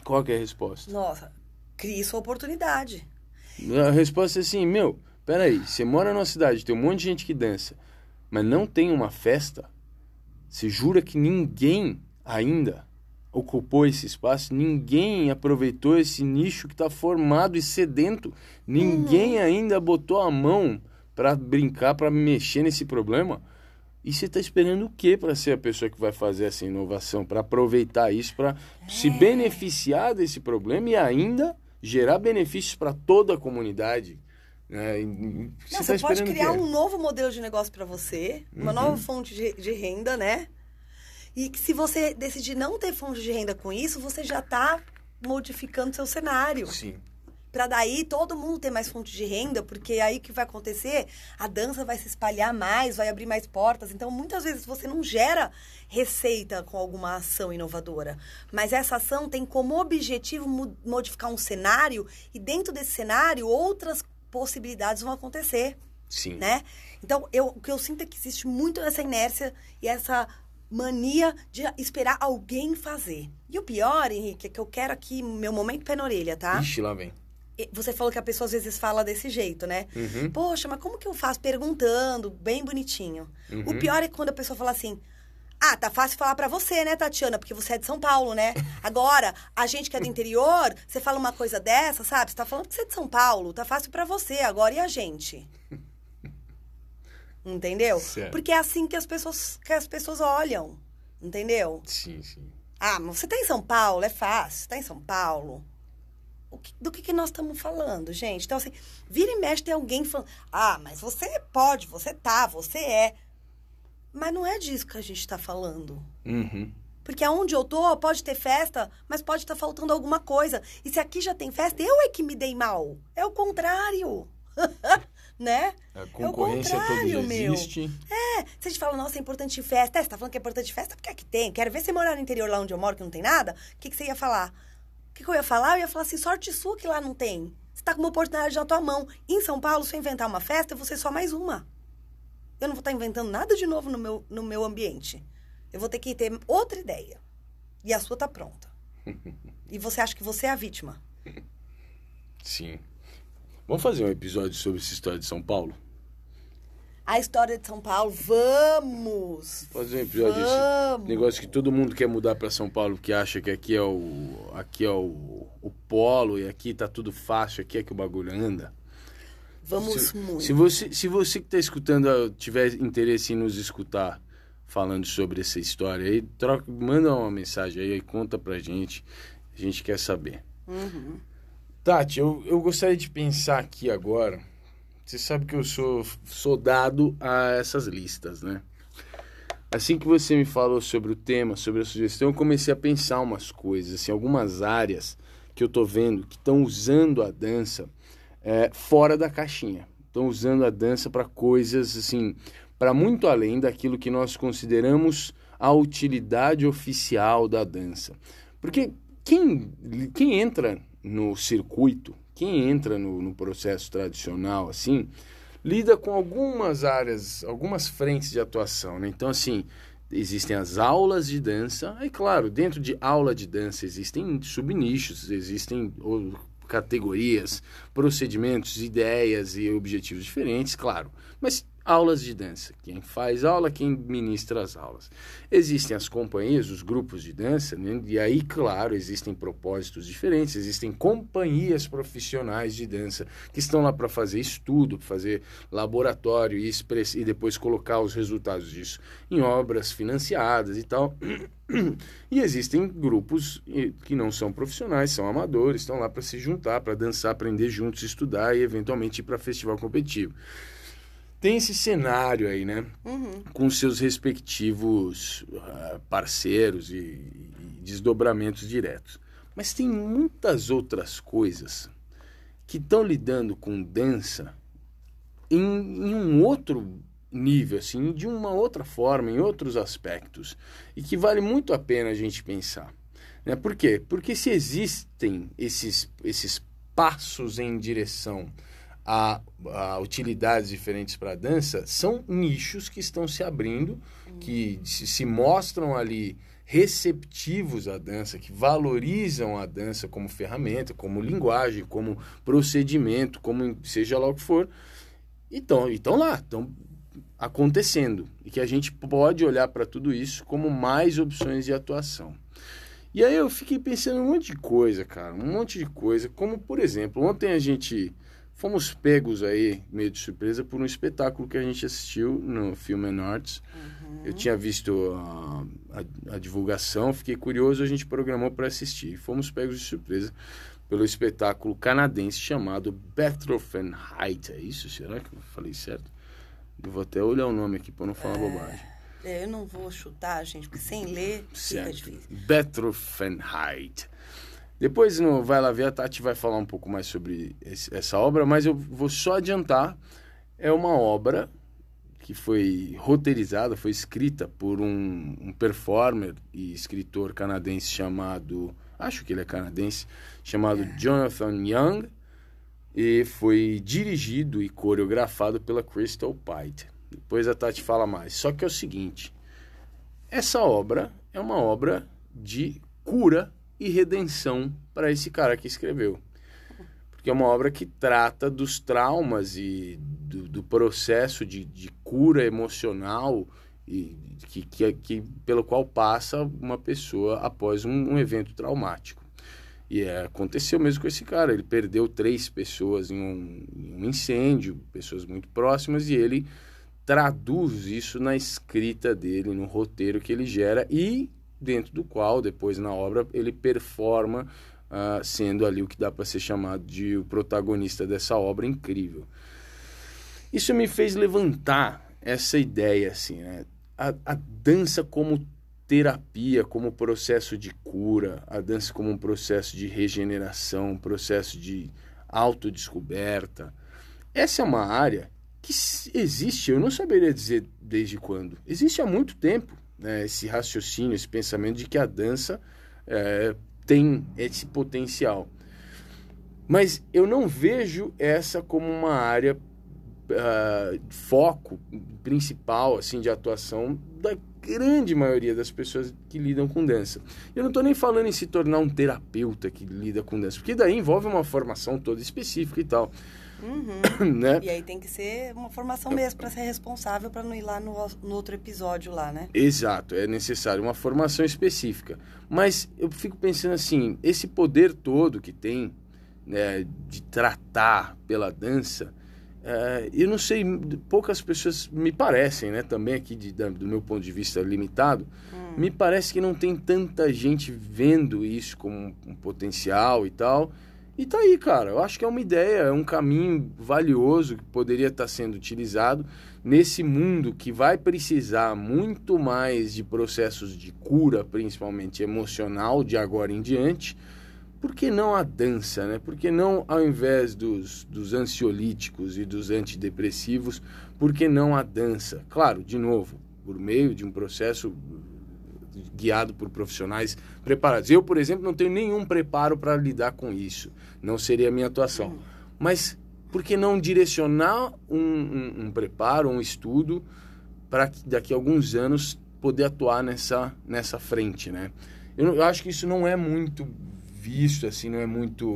Speaker 1: Qual é a resposta?
Speaker 2: Nossa, crie sua oportunidade.
Speaker 1: A resposta é assim, meu, peraí, você mora numa cidade, tem um monte de gente que dança, mas não tem uma festa? Você jura que ninguém ainda ocupou esse espaço, ninguém aproveitou esse nicho que está formado e sedento, ninguém uhum. ainda botou a mão para brincar, para mexer nesse problema. E você está esperando o que para ser a pessoa que vai fazer essa inovação, para aproveitar isso, para é. se beneficiar desse problema e ainda gerar benefícios para toda a comunidade?
Speaker 2: É, Não, você, você tá pode criar um novo modelo de negócio para você, uma uhum. nova fonte de, de renda, né? E que se você decidir não ter fonte de renda com isso, você já está modificando seu cenário.
Speaker 1: Sim.
Speaker 2: Para daí todo mundo ter mais fonte de renda, porque aí o que vai acontecer? A dança vai se espalhar mais, vai abrir mais portas. Então, muitas vezes você não gera receita com alguma ação inovadora, mas essa ação tem como objetivo modificar um cenário e dentro desse cenário outras possibilidades vão acontecer.
Speaker 1: Sim.
Speaker 2: Né? Então, eu, o que eu sinto é que existe muito essa inércia e essa mania de esperar alguém fazer. E o pior, Henrique, é que eu quero aqui meu momento pé na orelha, tá?
Speaker 1: Ixi, lá vem.
Speaker 2: Você falou que a pessoa às vezes fala desse jeito, né? Uhum. Poxa, mas como que eu faço? Perguntando, bem bonitinho. Uhum. O pior é quando a pessoa fala assim: Ah, tá fácil falar pra você, né, Tatiana? Porque você é de São Paulo, né? Agora, a gente que é do interior, você fala uma coisa dessa, sabe? Você tá falando que você é de São Paulo, tá fácil pra você. Agora, e a gente? Entendeu?
Speaker 1: Certo.
Speaker 2: Porque é assim que as pessoas, que as pessoas olham. Entendeu?
Speaker 1: Sim, sim.
Speaker 2: Ah, mas você tá em São Paulo, é fácil. Você tá em São Paulo. Que- do que, que nós estamos falando, gente? Então, assim, vira e mexe tem alguém falando. Ah, mas você pode, você tá, você é. Mas não é disso que a gente tá falando.
Speaker 1: Uhum.
Speaker 2: Porque aonde eu tô, pode ter festa, mas pode estar faltando alguma coisa. E se aqui já tem festa, eu é que me dei mal. É o contrário. né?
Speaker 1: A concorrência toda
Speaker 2: contrário,
Speaker 1: já
Speaker 2: meu.
Speaker 1: existe.
Speaker 2: É, se a gente fala, nossa, é importante festa. É, você tá falando que é importante festa porque aqui tem. Quero ver você morar no interior lá onde eu moro, que não tem nada. O que, que você ia falar? O que, que eu ia falar? Eu ia falar assim, sorte sua que lá não tem. Você tá com uma oportunidade na tua mão. Em São Paulo, se eu inventar uma festa, eu vou ser só mais uma. Eu não vou estar inventando nada de novo no meu, no meu ambiente. Eu vou ter que ter outra ideia. E a sua tá pronta. E você acha que você é a vítima.
Speaker 1: Sim. Vamos fazer um episódio sobre essa história de São Paulo?
Speaker 2: A história de São Paulo, vamos!
Speaker 1: Fazer um episódio desse
Speaker 2: Vamos!
Speaker 1: negócio que todo mundo quer mudar para São Paulo, que acha que aqui é o aqui é o, o polo e aqui tá tudo fácil, aqui é que o bagulho anda.
Speaker 2: Vamos
Speaker 1: se,
Speaker 2: muito.
Speaker 1: Se você, se você que está escutando ah, tiver interesse em nos escutar falando sobre essa história aí, troca, manda uma mensagem aí, conta pra gente. A gente quer saber.
Speaker 2: Uhum.
Speaker 1: Tati, eu, eu gostaria de pensar aqui agora. Você sabe que eu sou, sou dado a essas listas, né? Assim que você me falou sobre o tema, sobre a sugestão, eu comecei a pensar umas coisas, assim, algumas áreas que eu tô vendo que estão usando a dança é, fora da caixinha. Estão usando a dança para coisas, assim, para muito além daquilo que nós consideramos a utilidade oficial da dança. Porque quem, quem entra no circuito, quem entra no, no processo tradicional, assim, lida com algumas áreas, algumas frentes de atuação, né? Então, assim, existem as aulas de dança, aí, claro, dentro de aula de dança existem subnichos, existem categorias, procedimentos, ideias e objetivos diferentes, claro, mas aulas de dança, quem faz aula, quem ministra as aulas. Existem as companhias, os grupos de dança, né? e aí, claro, existem propósitos diferentes, existem companhias profissionais de dança que estão lá para fazer estudo, para fazer laboratório e, express... e depois colocar os resultados disso em obras financiadas e tal. E existem grupos que não são profissionais, são amadores, estão lá para se juntar, para dançar, aprender juntos, estudar e eventualmente ir para festival competitivo tem esse cenário aí, né?
Speaker 2: Uhum.
Speaker 1: Com seus respectivos uh, parceiros e, e, desdobramentos diretos. Mas tem muitas outras coisas que estão lidando com dança em, em, um outro nível, assim, de uma outra forma, em outros aspectos, e que vale muito a pena a gente pensar. Né? Por quê? Porque se existem esses, esses passos em direção a, a, utilidades diferentes para a dança, são nichos que estão se abrindo, que se, se, mostram ali receptivos à dança, que valorizam a dança como ferramenta, como linguagem, como procedimento, como seja lá o que for. E estão lá, estão acontecendo. E que a gente pode olhar para tudo isso como mais opções de atuação. E aí eu fiquei pensando um monte de coisa, cara, um monte de coisa. Como, por exemplo, ontem a gente fomos pegos aí, meio de surpresa, por um espetáculo que a gente assistiu no Film and Arts. Uhum. Eu tinha visto a, a, a, divulgação, fiquei curioso, a gente programou para assistir. Fomos pegos de surpresa pelo espetáculo canadense chamado Height. É isso? Será que eu falei certo? Eu vou até olhar o nome aqui para não falar é... bobagem.
Speaker 2: Eu não vou chutar, gente, porque sem ler
Speaker 1: certo.
Speaker 2: fica difícil.
Speaker 1: Betroffenheit. Depois no Vai Lá Ver, a Tati vai falar um pouco mais sobre esse, essa obra, mas eu vou só adiantar. É uma obra que foi roteirizada, foi escrita por um, um performer e escritor canadense chamado, acho que ele é canadense, chamado Jonathan Young, e foi dirigido e coreografado pela Crystal Pite. Depois a Tati fala mais. Só que é o seguinte: essa obra é uma obra de cura e redenção para esse cara que escreveu. Porque é uma obra que trata dos traumas e do, do processo de, de, cura emocional e que, que, que, pelo qual passa uma pessoa após um, um evento traumático. E é, aconteceu mesmo com esse cara. Ele perdeu três pessoas em um, em um, incêndio, pessoas muito próximas, e ele traduz isso na escrita dele, no roteiro que ele gera e dentro do qual, depois na obra, ele performa, uh, sendo ali o que dá para ser chamado de o protagonista dessa obra incrível. Isso me fez levantar essa ideia, assim, né? a, a dança como terapia, como processo de cura, a dança como um processo de regeneração, um processo de autodescoberta. Essa é uma área que existe, eu não saberia dizer desde quando. Existe há muito tempo né, esse raciocínio, esse pensamento de que a dança é, tem esse potencial. Mas eu não vejo essa como uma área uh, foco principal assim de atuação da grande maioria das pessoas que lidam com dança. Eu não estou nem falando em se tornar um terapeuta que lida com dança, porque daí envolve uma formação toda específica e tal.
Speaker 2: Uhum. né? E aí tem que ser uma formação mesmo para ser responsável para não ir lá no, no outro episódio lá, né?
Speaker 1: Exato, é necessário uma formação específica. Mas eu fico pensando assim, esse poder todo que tem né, de tratar pela dança, é, eu não sei, poucas pessoas me parecem, né, também aqui de, do meu ponto de vista limitado, hum. me parece que não tem tanta gente vendo isso como um, potencial e tal. E tá aí, cara. Eu acho que é uma ideia, é um caminho valioso que poderia estar sendo utilizado nesse mundo que vai precisar muito mais de processos de cura, principalmente emocional, de agora em diante por que não a dança, né? Por que não, ao invés dos, dos ansiolíticos e dos antidepressivos, por que não a dança? Claro, de novo, por meio de um processo guiado por profissionais preparados. Eu, por exemplo, não tenho nenhum preparo para lidar com isso. Não seria a minha atuação. Mas por que não direcionar um, um, um preparo, um estudo, para daqui a alguns anos poder atuar nessa, nessa frente, né? Eu, eu acho que isso não é muito visto, assim, não é muito.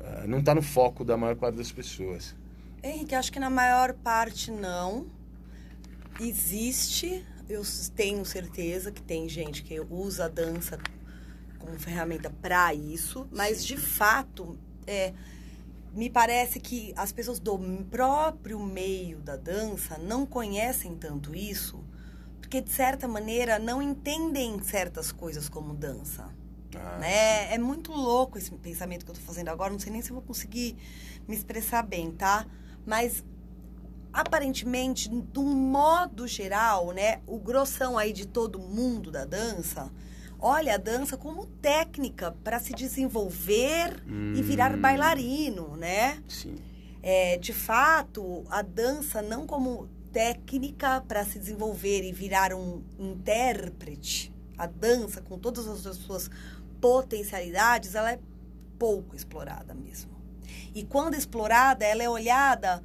Speaker 1: Uh, não está no foco da maior parte das pessoas.
Speaker 2: Henrique, acho que na maior parte não. Existe, eu tenho certeza que tem gente que usa a dança como ferramenta para isso, mas Sim. de fato, é, me parece que as pessoas do próprio meio da dança não conhecem tanto isso, porque de certa maneira não entendem certas coisas como dança. Ah, né? É muito louco esse pensamento que eu tô fazendo agora. Não sei nem se eu vou conseguir me expressar bem, tá? Mas aparentemente, de um modo geral, né, o grossão aí de todo mundo da dança, olha a dança como técnica para se desenvolver hum. e virar hum. bailarino, né?
Speaker 1: Sim.
Speaker 2: É, de fato, a dança não como técnica para se desenvolver e virar um intérprete. A dança, com todas as suas potencialidades, ela é pouco explorada mesmo. E quando explorada, ela é olhada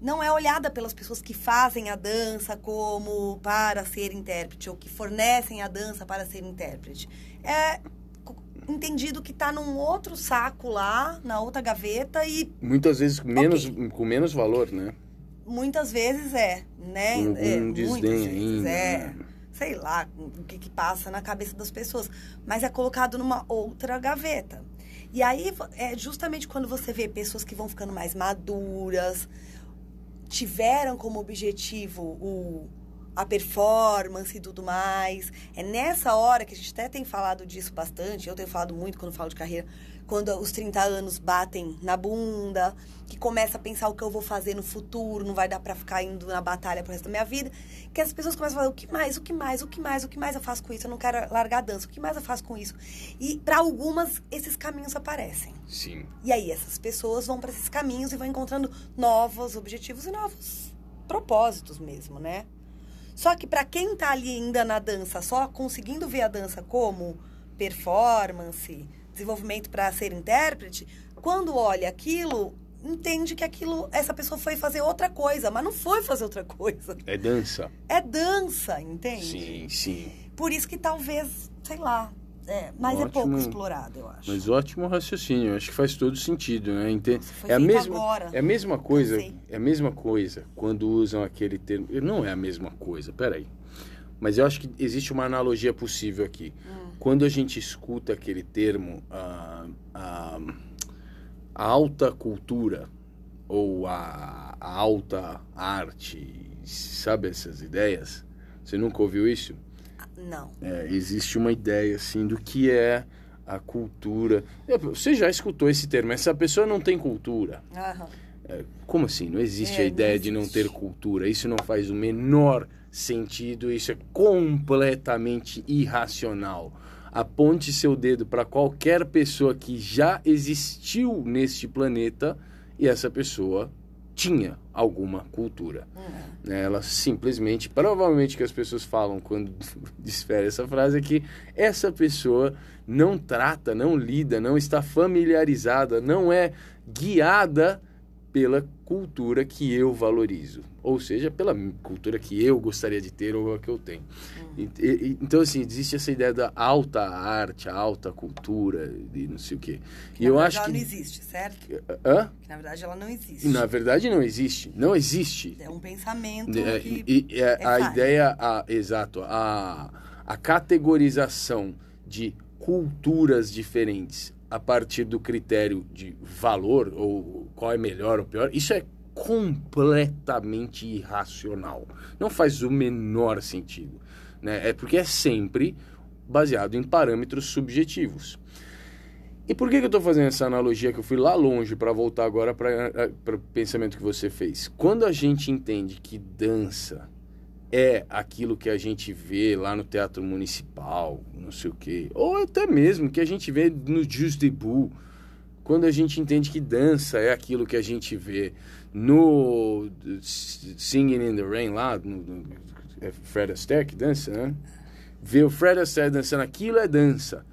Speaker 2: não é olhada pelas pessoas que fazem a dança como para ser intérprete ou que fornecem a dança para ser intérprete. É entendido que está num outro saco lá, na outra gaveta e
Speaker 1: muitas vezes menos okay. com menos valor, né?
Speaker 2: Muitas vezes é, né? Um,
Speaker 1: é, desdém ainda.
Speaker 2: É. Né? sei lá o que, que passa na cabeça das pessoas, mas é colocado numa outra gaveta. E aí é justamente quando você vê pessoas que vão ficando mais maduras, tiveram como objetivo o, a performance e tudo mais. É nessa hora que a gente até tem falado disso bastante, eu tenho falado muito quando falo de carreira, quando os 30 anos batem na bunda, que começa a pensar o que eu vou fazer no futuro, não vai dar para ficar indo na batalha pro resto da minha vida, que as pessoas começam a falar o que mais, o que mais, o que mais, o que mais eu faço com isso, eu não quero largar a dança, o que mais eu faço com isso. E para algumas esses caminhos aparecem.
Speaker 1: Sim.
Speaker 2: E aí essas pessoas vão para esses caminhos e vão encontrando novos objetivos e novos propósitos mesmo, né? Só que para quem tá ali ainda na dança, só conseguindo ver a dança como performance, desenvolvimento para ser intérprete, quando olha aquilo, entende que aquilo, essa pessoa foi fazer outra coisa, mas não foi fazer outra coisa.
Speaker 1: É dança.
Speaker 2: É dança, entende?
Speaker 1: Sim, sim.
Speaker 2: Por isso que talvez, sei lá, é, mas ótimo, é pouco explorado, eu acho.
Speaker 1: Mas ótimo raciocínio, acho que faz todo sentido, né? Entende? é a mesma, agora. é a mesma coisa, é a mesma coisa quando usam aquele termo. Não é a mesma coisa, peraí. Mas eu acho que existe uma analogia possível aqui.
Speaker 2: Hum.
Speaker 1: Quando a gente escuta aquele termo, a, a, a alta cultura ou a, a alta arte, sabe essas ideias? Você nunca ouviu isso?
Speaker 2: Não.
Speaker 1: É, existe uma ideia assim do que é a cultura. É, Você já escutou esse termo? Essa pessoa não tem cultura.
Speaker 2: Aham.
Speaker 1: É, Como assim? Não existe
Speaker 2: É,
Speaker 1: a ideia
Speaker 2: não
Speaker 1: de não
Speaker 2: existe.
Speaker 1: ter cultura. Isso não faz o menor sentido. Isso é completamente irracional. Aponte seu dedo para qualquer pessoa que já existiu neste planeta e essa pessoa tinha alguma cultura. né? Ela simplesmente, provavelmente que as pessoas falam quando desfere essa frase é que essa pessoa não trata, não lida, não está familiarizada, não é guiada pela cultura que eu valorizo, ou seja, pela cultura que eu gostaria de ter ou a que eu tenho. E- e- então assim, existe essa ideia da alta arte, alta cultura e não sei o quê.
Speaker 2: Que,
Speaker 1: E eu acho
Speaker 2: ela
Speaker 1: que
Speaker 2: não existe, certo?
Speaker 1: Hã?
Speaker 2: Que na verdade ela não existe.
Speaker 1: Na verdade não existe, não existe.
Speaker 2: É um pensamento
Speaker 1: É,
Speaker 2: que
Speaker 1: e- e é-
Speaker 2: é
Speaker 1: a
Speaker 2: falho.
Speaker 1: ideia, a, exato, a, a categorização de culturas diferentes a partir do critério de valor, ou qual é melhor ou pior, isso é completamente irracional. Não faz o menor sentido. Né? É porque é sempre baseado em parâmetros subjetivos. E por que, que eu estou fazendo essa analogia que eu fui lá longe para voltar agora para o pensamento que você fez? Quando a gente entende que dança é aquilo que a gente vê lá no Teatro Municipal, não sei o quê, ou até mesmo que a gente vê no Jus de Bull, quando a gente entende que dança é aquilo que a gente vê no Singing in the Rain lá, no, no é Fred Astaire que dança, né? Ver o Fred Astaire dançando aquilo é dança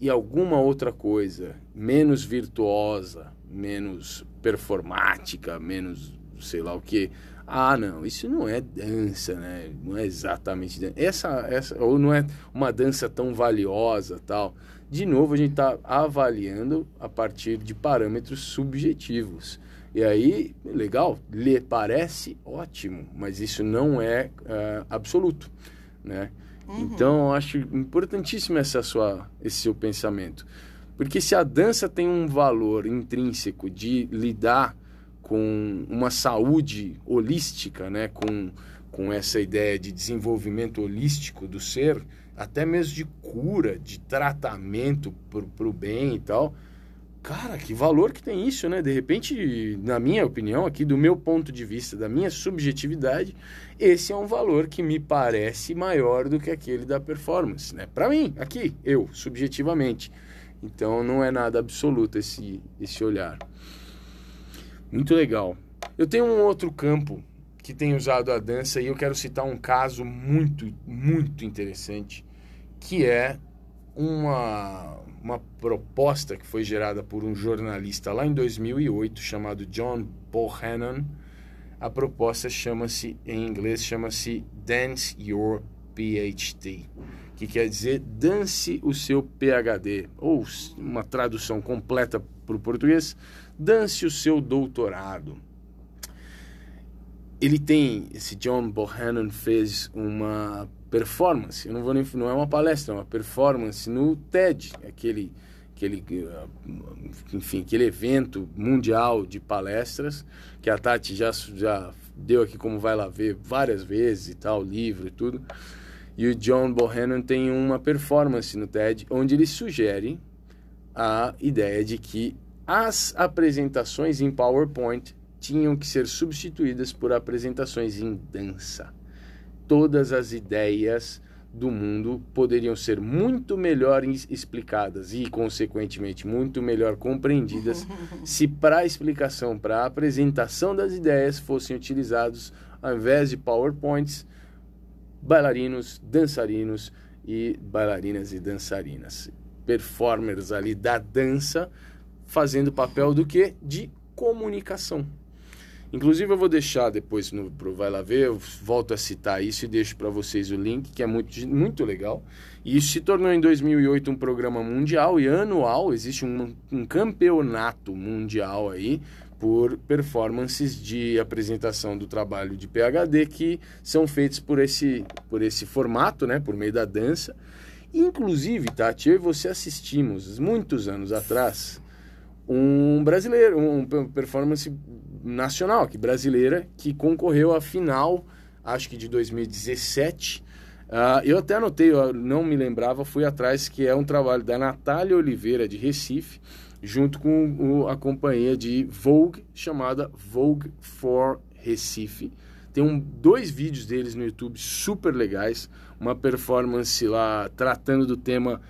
Speaker 1: e alguma outra coisa menos virtuosa, menos performática, menos sei lá o que. Ah, não, isso não é dança, né? Não é exatamente dança. Essa, essa, ou não é uma dança tão valiosa, tal. De novo, a gente está avaliando a partir de parâmetros subjetivos. E aí, legal, lhe parece ótimo, mas isso não é ah, absoluto, né? Então, eu acho importantíssimo essa sua, esse seu pensamento. Porque se a dança tem um valor intrínseco de lidar com uma saúde holística, né? com, com essa ideia de desenvolvimento holístico do ser, até mesmo de cura, de tratamento para o bem e tal. Cara, que valor que tem isso, né? De repente, na minha opinião, aqui do meu ponto de vista, da minha subjetividade, esse é um valor que me parece maior do que aquele da performance, né? Para mim, aqui, eu, subjetivamente. Então, não é nada absoluto esse, esse olhar. Muito legal. Eu tenho um outro campo que tem usado a dança e eu quero citar um caso muito, muito interessante, que é uma, uma proposta que foi gerada por um jornalista lá em 2008 chamado John Bohannon. A proposta chama-se, em inglês, chama-se Dance Your PhD, que quer dizer dance o seu PhD, ou uma tradução completa para o português, dance o seu doutorado. Ele tem, esse John Bohannon fez uma performance, eu não vou nem, não é uma palestra, é uma performance no TED, aquele, aquele, uh, enfim, aquele evento mundial de palestras que a Tati já, já deu aqui como vai lá ver várias vezes e tal, livro e tudo. E o John Bohannon tem uma performance no TED onde ele sugere a ideia de que as apresentações em PowerPoint tinham que ser substituídas por apresentações em dança. Todas as ideias do mundo poderiam ser muito melhor explicadas e, consequentemente, muito melhor compreendidas se para a explicação, para a apresentação das ideias fossem utilizados, ao invés de PowerPoints, bailarinos, dançarinos e bailarinas e dançarinas. Performers ali da dança fazendo papel do que? De comunicação. Inclusive eu vou deixar depois no pro vai lá ver, eu volto a citar isso e deixo para vocês o link, que é muito muito legal. E isso se tornou em 2008 um programa mundial e anual, existe um, um campeonato mundial aí por performances de apresentação do trabalho de PhD que são feitos por esse, por esse formato, né, por meio da dança. Inclusive, Tati, eu e você assistimos, muitos anos atrás, um brasileiro, um performance nacional, que brasileira, que concorreu à final, acho que de 2017. Uh, eu até anotei, eu não me lembrava, fui atrás, que é um trabalho da Natália Oliveira, de Recife, junto com o, a companhia de Vogue, chamada Vogue for Recife. Tem um, dois vídeos deles no YouTube super legais, uma performance lá tratando do tema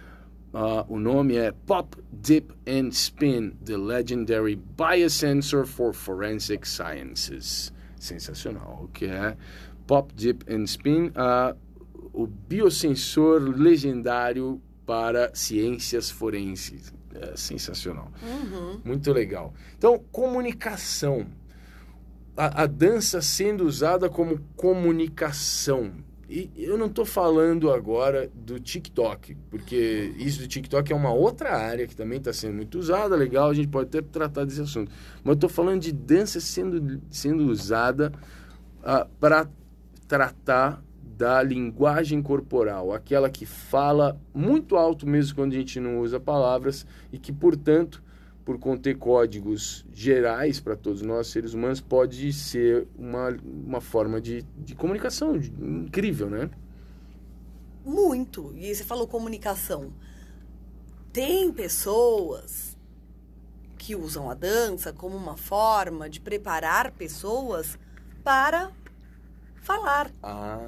Speaker 1: Uh, o nome é Pop, Dip and Spin, The Legendary Biosensor for Forensic Sciences. Sensacional, o que é Pop, Dip and Spin, uh, o biosensor legendário para ciências forenses. É sensacional. Uhum. Muito legal. Então, comunicação. A, a dança sendo usada como comunicação e eu não estou falando agora do TikTok, porque isso do TikTok é uma outra área que também está sendo muito usada, legal, a gente pode até tratar desse assunto. Mas eu estou falando de dança sendo, sendo usada uh, ah, para tratar da linguagem corporal, aquela que fala muito alto mesmo quando a gente não usa palavras e que, portanto, por conter códigos gerais para todos nós seres humanos, pode ser uma, uma forma de, de comunicação incrível, né?
Speaker 2: Muito. E você falou comunicação. Tem pessoas que usam a dança como uma forma de preparar pessoas para falar.
Speaker 1: Ah,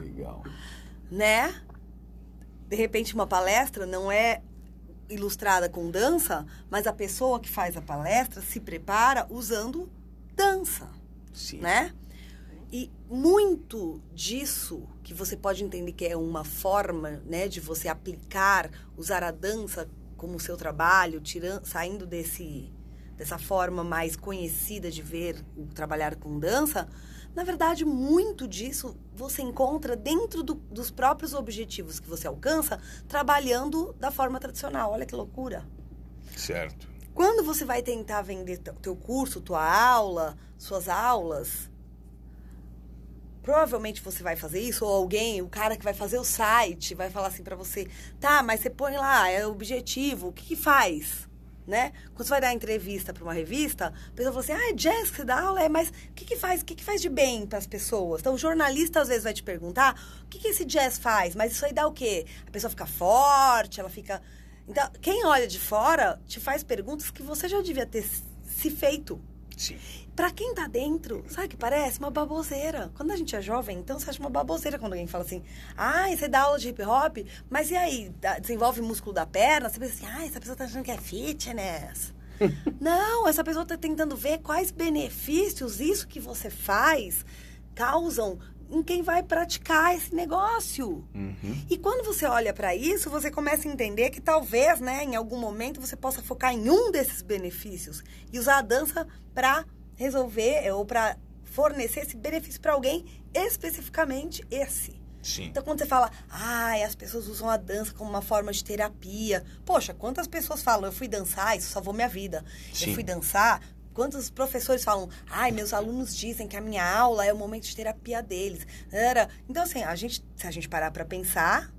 Speaker 1: legal.
Speaker 2: né? De repente, uma palestra não é ilustrada com dança, mas a pessoa que faz a palestra se prepara usando dança, Sim. né? E muito disso que você pode entender que é uma forma, né, de você aplicar, usar a dança como seu trabalho, tirando, saindo desse dessa forma mais conhecida de ver o trabalhar com dança, na verdade, muito disso você encontra dentro do, dos próprios objetivos que você alcança, trabalhando da forma tradicional. Olha que loucura.
Speaker 1: Certo.
Speaker 2: Quando você vai tentar vender teu curso, tua aula, suas aulas, provavelmente você vai fazer isso, ou alguém, o cara que vai fazer o site, vai falar assim para você, tá, mas você põe lá, é objetivo, o que, que faz? Né? Quando você vai dar entrevista para uma revista, a pessoa fala assim, ah, é jazz que você dá aula, é, mas o que, que faz? O que, que faz de bem para as pessoas? Então, o jornalista às vezes vai te perguntar, o que, que esse jazz faz? Mas isso aí dá o quê? A pessoa fica forte, ela fica... Então, quem olha de fora te faz perguntas que você já devia ter se feito.
Speaker 1: Sim.
Speaker 2: Pra quem tá dentro, sabe que parece? Uma baboseira. Quando a gente é jovem, então você acha uma baboseira quando alguém fala assim, ah, você dá aula de hip hop, mas e aí? Desenvolve músculo da perna? Você pensa assim, ah, essa pessoa tá achando que é fitness. Não, essa pessoa tá tentando ver quais benefícios isso que você faz causam em quem vai praticar esse negócio. Uhum. E quando você olha para isso, você começa a entender que talvez, né, em algum momento você possa focar em um desses benefícios e usar a dança para resolver ou para fornecer esse benefício para alguém, especificamente esse.
Speaker 1: Sim.
Speaker 2: Então, quando você fala, ai, ah, as pessoas usam a dança como uma forma de terapia. Poxa, quantas pessoas falam, eu fui dançar, isso salvou minha vida. Sim. Eu fui dançar Quantos professores falam, ai, meus alunos dizem que a minha aula é o momento de terapia deles. Era. Então, assim, a gente, se a gente parar para pensar,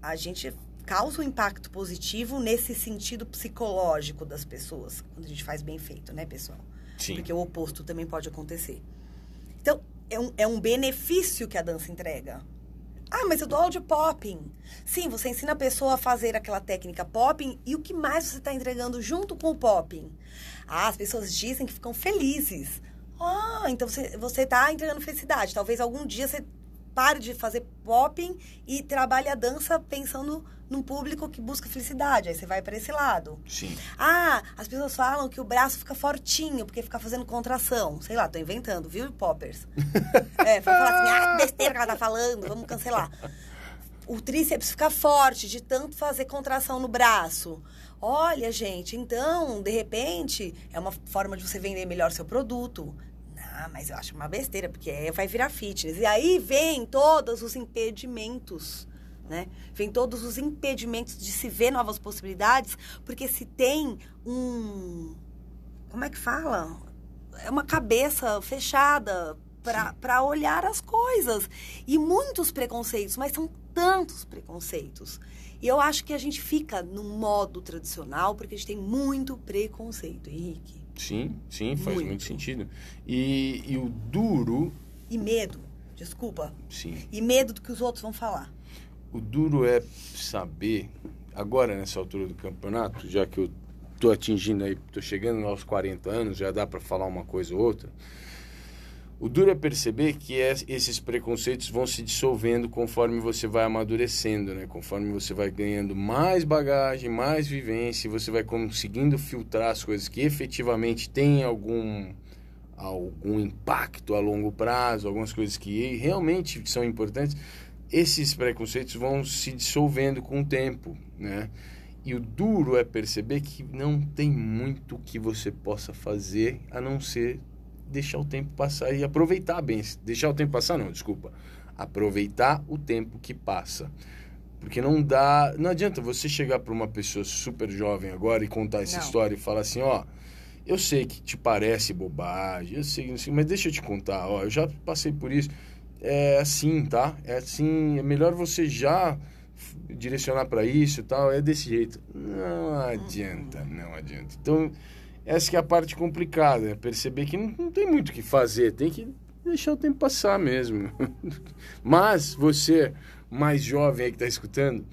Speaker 2: a gente causa um impacto positivo nesse sentido psicológico das pessoas, quando a gente faz bem feito, né, pessoal?
Speaker 1: Sim.
Speaker 2: Porque o oposto também pode acontecer. Então, é um, é um benefício que a dança entrega. Ah, mas eu dou aula de popping. Sim, você ensina a pessoa a fazer aquela técnica popping e o que mais você está entregando junto com o popping? Ah, as pessoas dizem que ficam felizes. Ah, então você está entregando felicidade. Talvez algum dia você pare de fazer popping e trabalhe a dança pensando num público que busca felicidade. Aí você vai para esse lado.
Speaker 1: Sim.
Speaker 2: Ah, as pessoas falam que o braço fica fortinho porque fica fazendo contração. Sei lá, tô inventando, viu, poppers? é, vai falar assim, ah, besteira que ela tá falando, vamos cancelar. O tríceps fica forte de tanto fazer contração no braço. Olha, gente, então, de repente, é uma forma de você vender melhor seu produto. Ah, mas eu acho uma besteira, porque aí vai virar fitness. E aí vem todos os impedimentos, né? Vem todos os impedimentos de se ver novas possibilidades, porque se tem um como é que fala? É uma cabeça fechada para olhar as coisas. E muitos preconceitos, mas são tantos preconceitos. E eu acho que a gente fica no modo tradicional porque a gente tem muito preconceito, Henrique.
Speaker 1: Sim, sim, faz muito, muito sentido. E, e o duro.
Speaker 2: E medo, desculpa.
Speaker 1: Sim.
Speaker 2: E medo do que os outros vão falar.
Speaker 1: O duro é saber, agora nessa altura do campeonato, já que eu tô atingindo aí, tô chegando aos 40 anos, já dá para falar uma coisa ou outra. O duro é perceber que é, esses preconceitos vão se dissolvendo conforme você vai amadurecendo, né? Conforme você vai ganhando mais bagagem, mais vivência, você vai conseguindo filtrar as coisas que efetivamente têm algum algum impacto a longo prazo, algumas coisas que realmente são importantes. Esses preconceitos vão se dissolvendo com o tempo, né? E o duro é perceber que não tem muito que você possa fazer a não ser deixar o tempo passar e aproveitar bem. Deixar o tempo passar, não, desculpa. Aproveitar o tempo que passa. Porque não dá. Não adianta você chegar para uma pessoa super jovem agora e contar essa não. história e falar assim: ó, eu sei que te parece bobagem, eu sei, sei, mas deixa eu te contar, ó, eu já passei por isso. É assim, tá? É assim, é melhor você já direcionar para isso e tal, é desse jeito. Não adianta, não adianta. Então, essa que é a parte complicada, é perceber que não, não tem muito o que fazer, tem que deixar o tempo passar mesmo. Mas você, mais jovem aí que está escutando,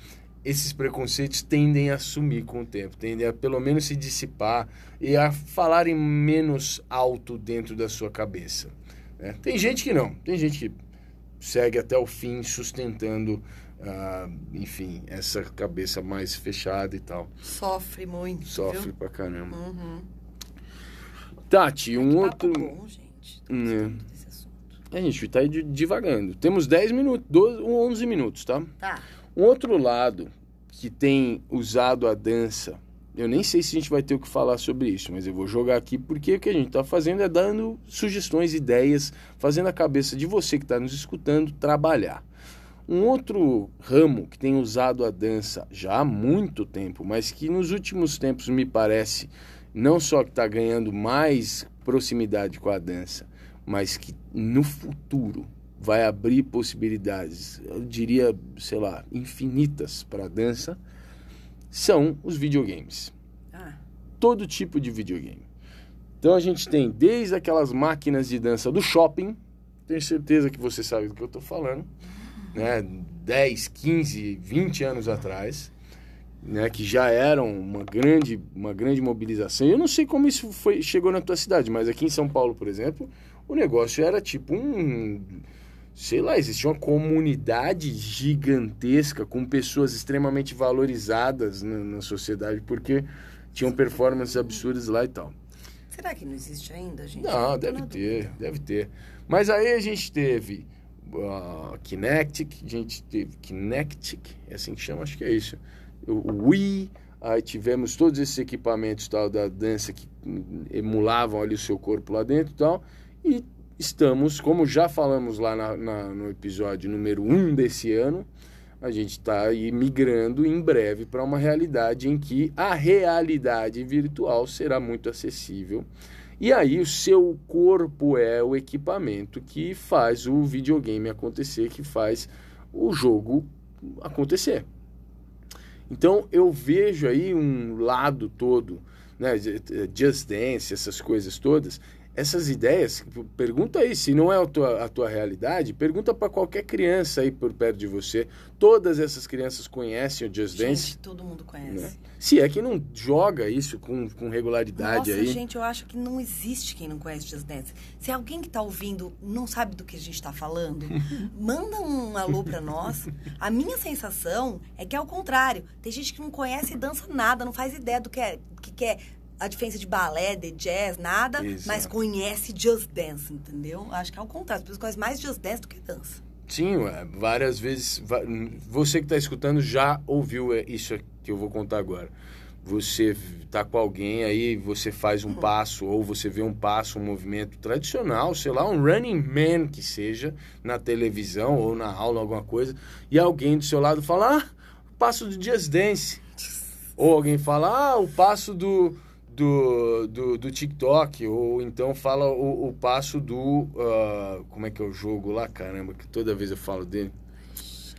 Speaker 1: esses preconceitos tendem a sumir com o tempo, tendem a pelo menos se dissipar e a falarem menos alto dentro da sua cabeça. Né? Tem gente que não, tem gente que segue até o fim sustentando, uh, enfim, essa cabeça mais fechada e tal.
Speaker 2: Sofre muito.
Speaker 1: Sofre
Speaker 2: viu?
Speaker 1: pra caramba.
Speaker 2: Uhum.
Speaker 1: Tati, um outro.
Speaker 2: Bom, gente.
Speaker 1: É. A gente tá aí divagando. Temos 10 minutos, 12, 11 minutos, tá?
Speaker 2: Tá.
Speaker 1: Um outro lado que tem usado a dança, eu nem sei se a gente vai ter o que falar sobre isso, mas eu vou jogar aqui porque o que a gente está fazendo é dando sugestões, ideias, fazendo a cabeça de você que está nos escutando trabalhar. Um outro ramo que tem usado a dança já há muito tempo, mas que nos últimos tempos me parece não só que está ganhando mais proximidade com a dança, mas que no futuro vai abrir possibilidades, eu diria, sei lá, infinitas para a dança, são os videogames.
Speaker 2: Ah.
Speaker 1: Todo tipo de videogame. Então a gente tem desde aquelas máquinas de dança do shopping, tenho certeza que você sabe do que eu estou falando, né? 10, 15, 20 anos atrás né, que já eram uma grande, uma grande mobilização. Eu não sei como isso foi, chegou na tua cidade, mas aqui em São Paulo, por exemplo, o negócio era tipo um. Sei lá, existia uma comunidade gigantesca com pessoas extremamente valorizadas na, na sociedade porque tinham performances absurdas lá e tal.
Speaker 2: Será que não existe ainda, gente?
Speaker 1: Não, deve ter, dúvida. deve ter. Mas aí a gente teve uh, Kinectic, a gente teve Kinectic, é assim que chama, acho que é isso o Wii, aí tivemos todos esses equipamentos tal da dança que emulavam ali o seu corpo lá dentro e tal, e estamos, como já falamos lá na, na, no episódio número 1 um desse ano, a gente está aí migrando em breve para uma realidade em que a realidade virtual será muito acessível. E aí o seu corpo é o equipamento que faz o videogame acontecer, que faz o jogo acontecer. Então eu vejo aí um lado todo, né, Just Dance, essas coisas todas, essas ideias, pergunta aí, se não é a tua, a tua realidade, pergunta para qualquer criança aí por perto de você. Todas essas crianças conhecem o Just Dance.
Speaker 2: Gente, todo mundo conhece. Né?
Speaker 1: Se é que não joga isso com, com regularidade
Speaker 2: Nossa,
Speaker 1: aí.
Speaker 2: gente, eu acho que não existe quem não conhece Just Dance. Se alguém que está ouvindo não sabe do que a gente está falando, manda um alô para nós. A minha sensação é que é o contrário. Tem gente que não conhece e dança nada, não faz ideia do que é, que quer a diferença de balé, de jazz, nada, Isso. mas conhece Just Dance, entendeu? Acho que é o contrário. As pessoas conhecem mais Just Dance do que dança.
Speaker 1: Sim, várias vezes. Você que está escutando já ouviu é, isso que eu vou contar agora. Você tá com alguém aí, você faz um uhum. passo, ou você vê um passo, um movimento tradicional, sei lá, um running man que seja, na televisão ou na aula, alguma coisa, e alguém do seu lado fala, ah, o passo do Just Dance. Ou alguém fala, ah, o passo do, do, do, do TikTok, ou então fala o, o passo do. Uh, como é que é o jogo lá? Caramba, que toda vez eu falo dele.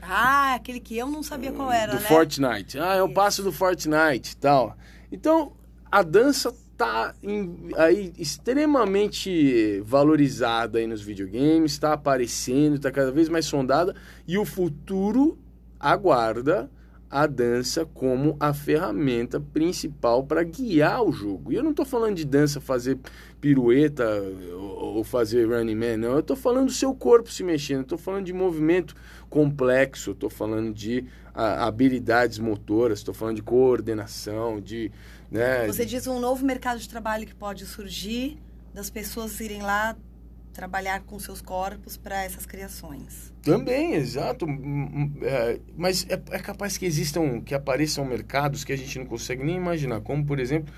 Speaker 2: Ah, aquele que eu não sabia qual era,
Speaker 1: do
Speaker 2: né?
Speaker 1: Fortnite. Ah, é o passo do Fortnite e tal. Então, a dança tá em- aí extremamente valorizada aí nos videogames, está aparecendo, está cada vez mais sondada e o futuro aguarda a dança como a ferramenta principal para guiar o jogo. E eu não estou falando de dança fazer pirueta ou fazer running man, não. Eu estou falando do seu corpo se mexendo, estou falando de movimento complexo, estou falando de ah, habilidades motoras, estou falando de coordenação, de né,
Speaker 2: Você diz um novo mercado de trabalho que pode surgir das pessoas irem lá trabalhar com seus corpos para essas criações.
Speaker 1: Também, exato. É, mas é, é capaz que existam, que apareçam mercados que a gente não consegue nem imaginar. Como, por exemplo,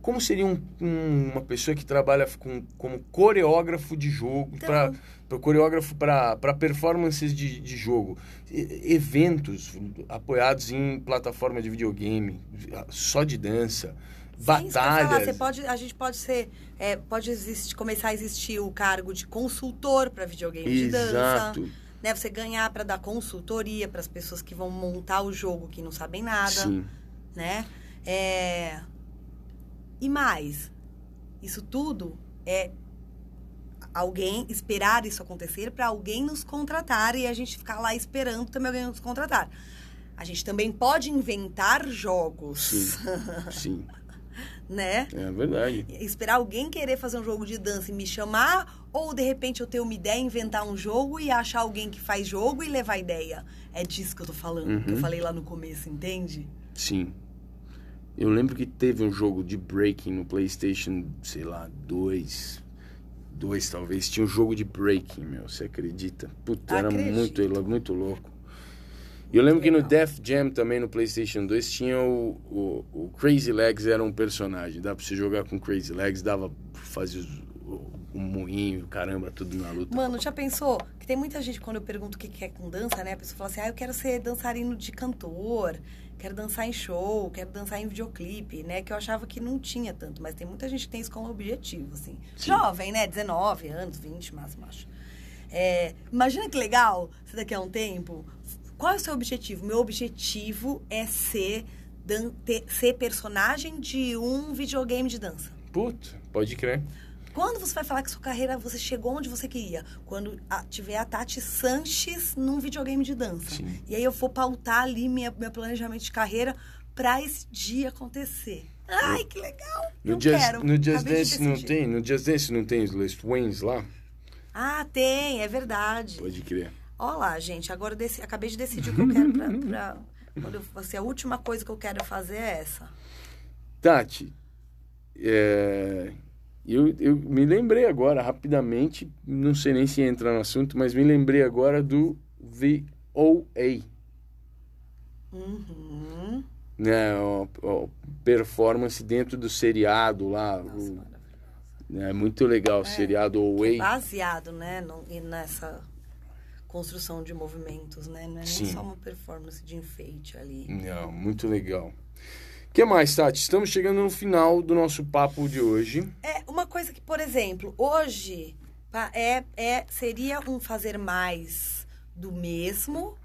Speaker 1: como seria um- um- uma pessoa que trabalha com, como coreógrafo de jogo,
Speaker 2: Então.
Speaker 1: para coreógrafo para performances de, de jogo, E- eventos apoiados em plataforma de videogame, só de dança, Batalhas.
Speaker 2: você pode, a gente pode ser, é, pode existir, começar a existir o cargo de consultor para videogame de dança.
Speaker 1: Exato.
Speaker 2: Né, você ganhar para dar consultoria para as pessoas que vão montar o jogo que não sabem nada.
Speaker 1: Sim.
Speaker 2: né? É... E mais, isso tudo é alguém esperar isso acontecer para alguém nos contratar e a gente ficar lá esperando também alguém nos contratar. A gente também pode inventar jogos,
Speaker 1: Sim. Sim.
Speaker 2: né?
Speaker 1: É verdade.
Speaker 2: Esperar alguém querer fazer um jogo de dança e me chamar, ou de repente eu ter uma ideia, inventar um jogo e achar alguém que faz jogo e levar ideia. É disso que eu tô falando, que eu
Speaker 1: Uhum.
Speaker 2: falei lá no começo, entende?
Speaker 1: Sim. Eu lembro que teve um jogo de breaking no PlayStation, sei lá, 2. 2 talvez. Tinha um jogo de breaking, meu. Você acredita? Puta, era
Speaker 2: Acredito.
Speaker 1: muito, muito louco. E eu lembro que no. Def Jam também no PlayStation 2 tinha o, o, o Crazy Legs, era um personagem. Dava pra você jogar com Crazy Legs, dava pra fazer o moinho, caramba, tudo na luta.
Speaker 2: Mano, já pensou? Que tem muita gente, quando eu pergunto o que que é com dança, né? A pessoa fala assim, ah, eu quero ser dançarino de cantor, quero dançar em show, quero dançar em videoclipe, né? Que eu achava que não tinha tanto, mas tem muita gente que tem isso como objetivo, assim.
Speaker 1: Sim.
Speaker 2: Jovem, né? 19 anos, 20 máximo, acho. É, imagina que legal, se daqui a um tempo... Qual é o seu objetivo? Meu objetivo é ser, dan- ser personagem de um videogame de dança.
Speaker 1: Puta, pode crer.
Speaker 2: Quando você vai falar que sua carreira, você chegou onde você queria? Quando a- tiver a Tati Sanches num videogame de dança.
Speaker 1: Sim.
Speaker 2: E aí eu vou pautar ali minha, meu planejamento de carreira pra esse dia acontecer. Ai, que legal!
Speaker 1: No
Speaker 2: eu
Speaker 1: Just,
Speaker 2: quero.
Speaker 1: no Just
Speaker 2: Acabei de
Speaker 1: Dance não
Speaker 2: decidir.
Speaker 1: tem? No Just Dance não tem os Last Waynes lá?
Speaker 2: Ah, tem, é verdade.
Speaker 1: Pode crer.
Speaker 2: Olha lá, gente, agora eu deci- acabei de decidir o que eu quero pra... pra quando assim, a última coisa que eu quero fazer é essa.
Speaker 1: Tati, é, eu, eu me lembrei agora, rapidamente, não sei nem se entra no assunto, mas me lembrei agora do VOA,
Speaker 2: Uhum.
Speaker 1: né? O, o performance dentro do seriado lá.
Speaker 2: Nossa,
Speaker 1: o- é muito legal o seriado
Speaker 2: é
Speaker 1: OA.
Speaker 2: baseado, né, no- nessa construção de movimentos, né? Não é nem
Speaker 1: Sim.
Speaker 2: só uma performance de enfeite ali.
Speaker 1: Não, muito legal. O que mais, Tati? Estamos chegando no final do nosso papo de hoje.
Speaker 2: É uma coisa que, por exemplo, hoje é, é seria um fazer mais do mesmo,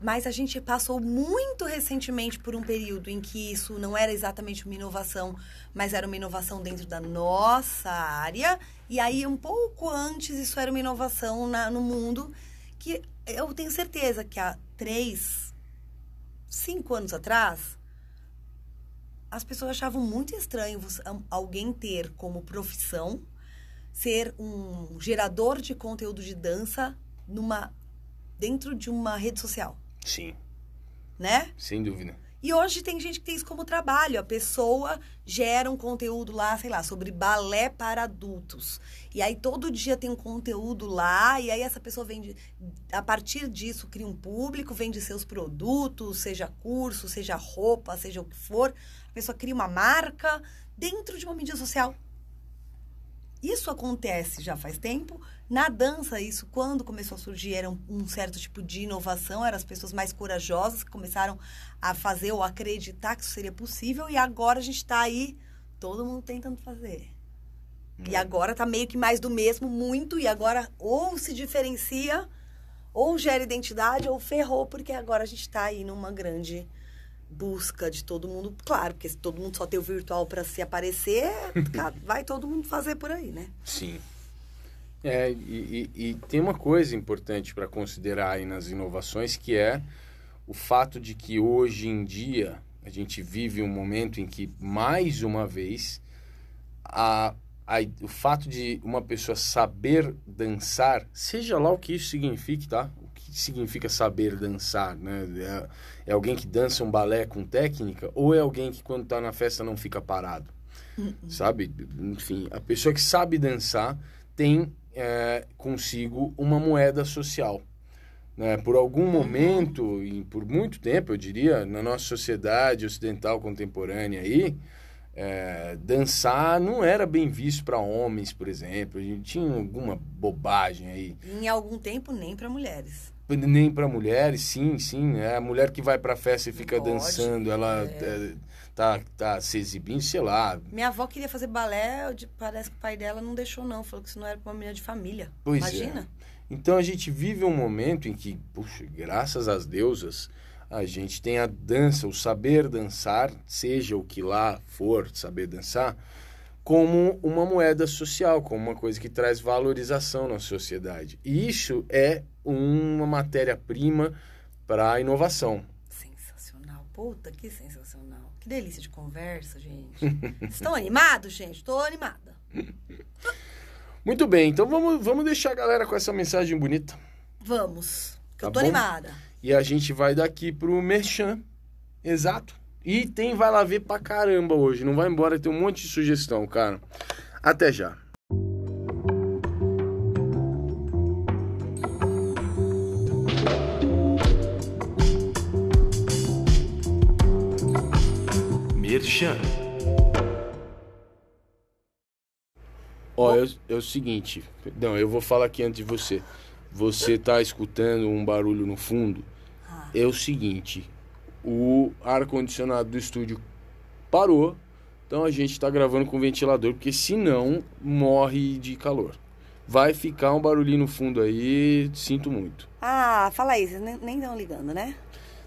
Speaker 2: mas a gente passou muito recentemente por um período em que isso não era exatamente uma inovação, mas era uma inovação dentro da nossa área. E aí, um pouco antes, isso era uma inovação na- no mundo que eu tenho certeza que há três, cinco anos atrás, as pessoas achavam muito estranho alguém ter como profissão ser um gerador de conteúdo de dança numa dentro de uma rede social,
Speaker 1: Sim,
Speaker 2: né?
Speaker 1: sem dúvida.
Speaker 2: E hoje tem gente que tem isso como trabalho. A pessoa gera um conteúdo lá, sei lá, sobre balé para adultos. E aí todo dia tem um conteúdo lá, e aí essa pessoa vende. A partir disso, cria um público, vende seus produtos, seja curso, seja roupa, seja o que for. A pessoa cria uma marca dentro de uma mídia social. Isso acontece já faz tempo. Na dança, isso, quando começou a surgir, era um, um certo tipo de inovação. Eram as pessoas mais corajosas que começaram a fazer ou acreditar que isso seria possível. E agora a gente está aí todo mundo tentando fazer. E agora tá meio que mais do mesmo, muito, e agora ou se diferencia, ou gera identidade, ou ferrou, porque agora a gente tá aí numa grande busca de todo mundo. Claro, porque se todo mundo só tem o virtual para se aparecer, vai todo mundo fazer por aí, né?
Speaker 1: Sim. É, e, e- e tem uma coisa importante para considerar aí nas inovações, que é o fato de que hoje em dia a gente vive um momento em que, mais uma vez, a, a- o fato de uma pessoa saber dançar, seja lá o que isso signifique, tá? Significa saber dançar, né? É, é alguém que dança um balé com técnica ou é alguém que quando tá na festa não fica parado? Sabe? Enfim, a pessoa que sabe dançar tem é, consigo uma moeda social. Né? Por algum momento, e por muito tempo, eu diria, na nossa sociedade ocidental contemporânea aí, é, dançar não era bem visto para homens, por exemplo. A gente tinha alguma bobagem aí.
Speaker 2: Em algum tempo, nem para mulheres.
Speaker 1: Nem para mulheres, sim, sim. É a mulher que vai para festa e fica
Speaker 2: Pode,
Speaker 1: dançando, ela é, tá, tá se exibindo, sei lá.
Speaker 2: Minha avó queria fazer balé, parece que o pai dela não deixou, não. Falou que isso não era pra uma menina de família.
Speaker 1: Pois
Speaker 2: Imagina?
Speaker 1: é. Então a gente vive um momento em que, puxa, graças às deusas, a gente tem a dança, o saber dançar, seja o que lá for saber dançar, como uma moeda social, como uma coisa que traz valorização na sociedade. E isso é uma matéria-prima para a inovação.
Speaker 2: Sensacional. Puta, que sensacional. Que delícia de conversa, gente. Vocês estão animados, gente? Tô animada.
Speaker 1: Muito bem, então vamos, vamos deixar a galera com essa mensagem bonita.
Speaker 2: Vamos. Que
Speaker 1: Tá
Speaker 2: eu tô
Speaker 1: bom?
Speaker 2: animada.
Speaker 1: E a gente vai daqui pro Merchan. Exato. E tem vai lá ver pra caramba hoje. Não vai embora, tem um monte de sugestão, cara. Até já. Merchan. Ó, é, o- é o seguinte. Não, eu vou falar aqui antes de você. Você tá escutando um barulho no fundo?
Speaker 2: Ah.
Speaker 1: É o seguinte. O ar-condicionado do estúdio parou. Então a gente tá gravando com ventilador, porque senão morre de calor. Vai ficar um barulhinho no fundo aí, sinto muito.
Speaker 2: Ah, fala aí, vocês nem- nem estão ligando, né?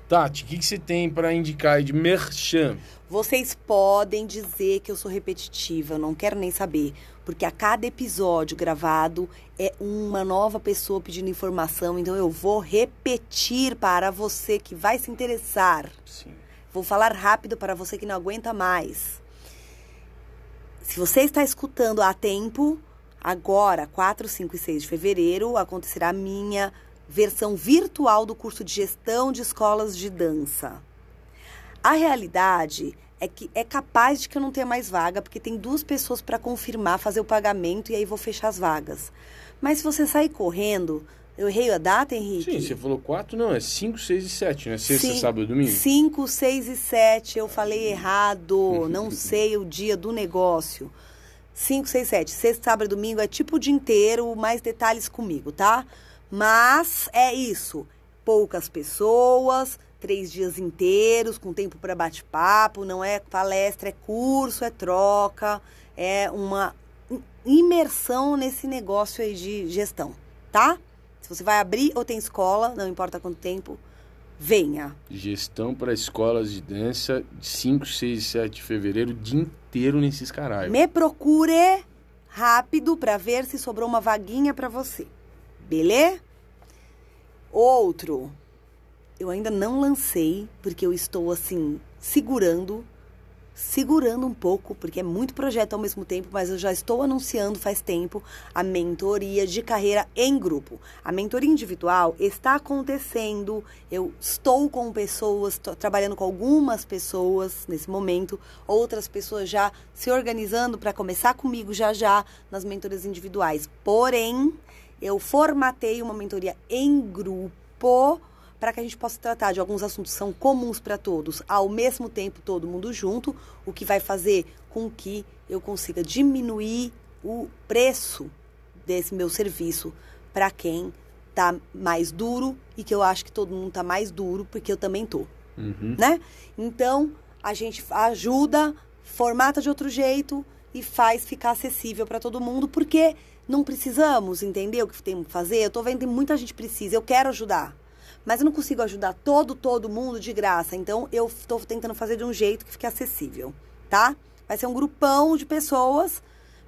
Speaker 1: Tati, o que, que você tem pra indicar aí de merchan?
Speaker 2: Vocês podem dizer que eu sou repetitiva, eu não quero nem saber. Porque a cada episódio gravado é uma nova pessoa pedindo informação, então eu vou repetir para você que vai se interessar.
Speaker 1: Sim.
Speaker 2: Vou falar rápido para você que não aguenta mais. Se você está escutando a tempo, agora, 4, 5 e 6 de fevereiro, acontecerá a minha versão virtual do curso de gestão de escolas de dança. A realidade é que é capaz de que eu não tenha mais vaga, porque tem duas pessoas para confirmar, fazer o pagamento e aí vou fechar as vagas. Mas se você sair correndo, eu errei a data, Henrique?
Speaker 1: Sim, você falou quatro, não, é cinco, seis e sete, né? Sexta, sábado e domingo?
Speaker 2: 5, 6 e 7, eu falei errado. Não sei o dia do negócio. 5, 6, 7. Sexta, sábado e domingo é tipo o dia inteiro, mais detalhes comigo, tá? Mas é isso. Poucas pessoas, três dias inteiros, com tempo para bate-papo. Não é palestra, é curso, é troca. É uma imersão nesse negócio aí de gestão, tá? Se você vai abrir ou tem escola, não importa quanto tempo, venha.
Speaker 1: Gestão para escolas de dança, 5, 6 e 7 de fevereiro, o dia inteiro nesses caralho.
Speaker 2: Me procure rápido para ver se sobrou uma vaguinha para você. Beleza? Outro. Eu ainda não lancei porque eu estou assim segurando, segurando um pouco, porque é muito projeto ao mesmo tempo, mas eu já estou anunciando faz tempo a mentoria de carreira em grupo. A mentoria individual está acontecendo. Eu estou com pessoas, estou trabalhando com algumas pessoas nesse momento, outras pessoas já se organizando para começar comigo já já nas mentorias individuais. Porém, eu formatei uma mentoria em grupo para que a gente possa tratar de alguns assuntos que são comuns para todos, ao mesmo tempo todo mundo junto, o que vai fazer com que eu consiga diminuir o preço desse meu serviço para quem tá mais duro e que eu acho que todo mundo tá mais duro porque eu também tô,
Speaker 1: Uhum.
Speaker 2: né? Então, a gente ajuda, formata de outro jeito e faz ficar acessível para todo mundo, porque não precisamos entender o que temos que fazer. Eu tô vendo que muita gente precisa, eu quero ajudar. Mas eu não consigo ajudar todo, todo mundo de graça. Então eu estou tentando fazer de um jeito que fique acessível, tá? Vai ser um grupão de pessoas,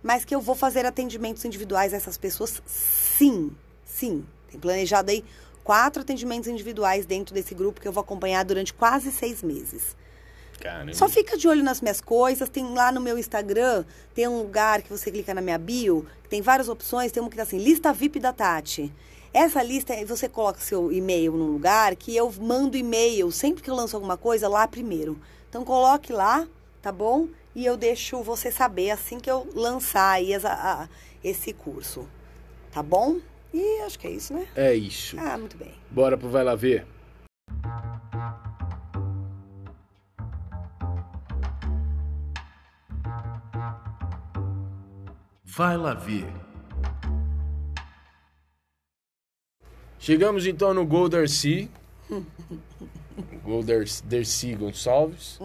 Speaker 2: mas que eu vou fazer atendimentos individuais a essas pessoas, sim. Sim. Tem planejado aí quatro atendimentos individuais dentro desse grupo que eu vou acompanhar durante quase seis meses.
Speaker 1: Caramba.
Speaker 2: Só fica de olho nas minhas coisas. Tem lá no meu Instagram, tem um lugar que você clica na minha bio, que tem várias opções. Tem uma que tá assim, lista VIP da Tati. Essa lista, você coloca seu e-mail num lugar que eu mando e-mail sempre que eu lanço alguma coisa lá primeiro. Então coloque lá, tá bom? E eu deixo você saber assim que eu lançar aí essa, a, esse curso. Tá bom? E acho que é isso, né?
Speaker 1: É isso.
Speaker 2: Ah, muito bem.
Speaker 1: Bora pro Vai Lá Ver.
Speaker 3: Vai lá ver.
Speaker 1: Chegamos então no Gol Darcy. Gol Dar- Darcy Gonçalves.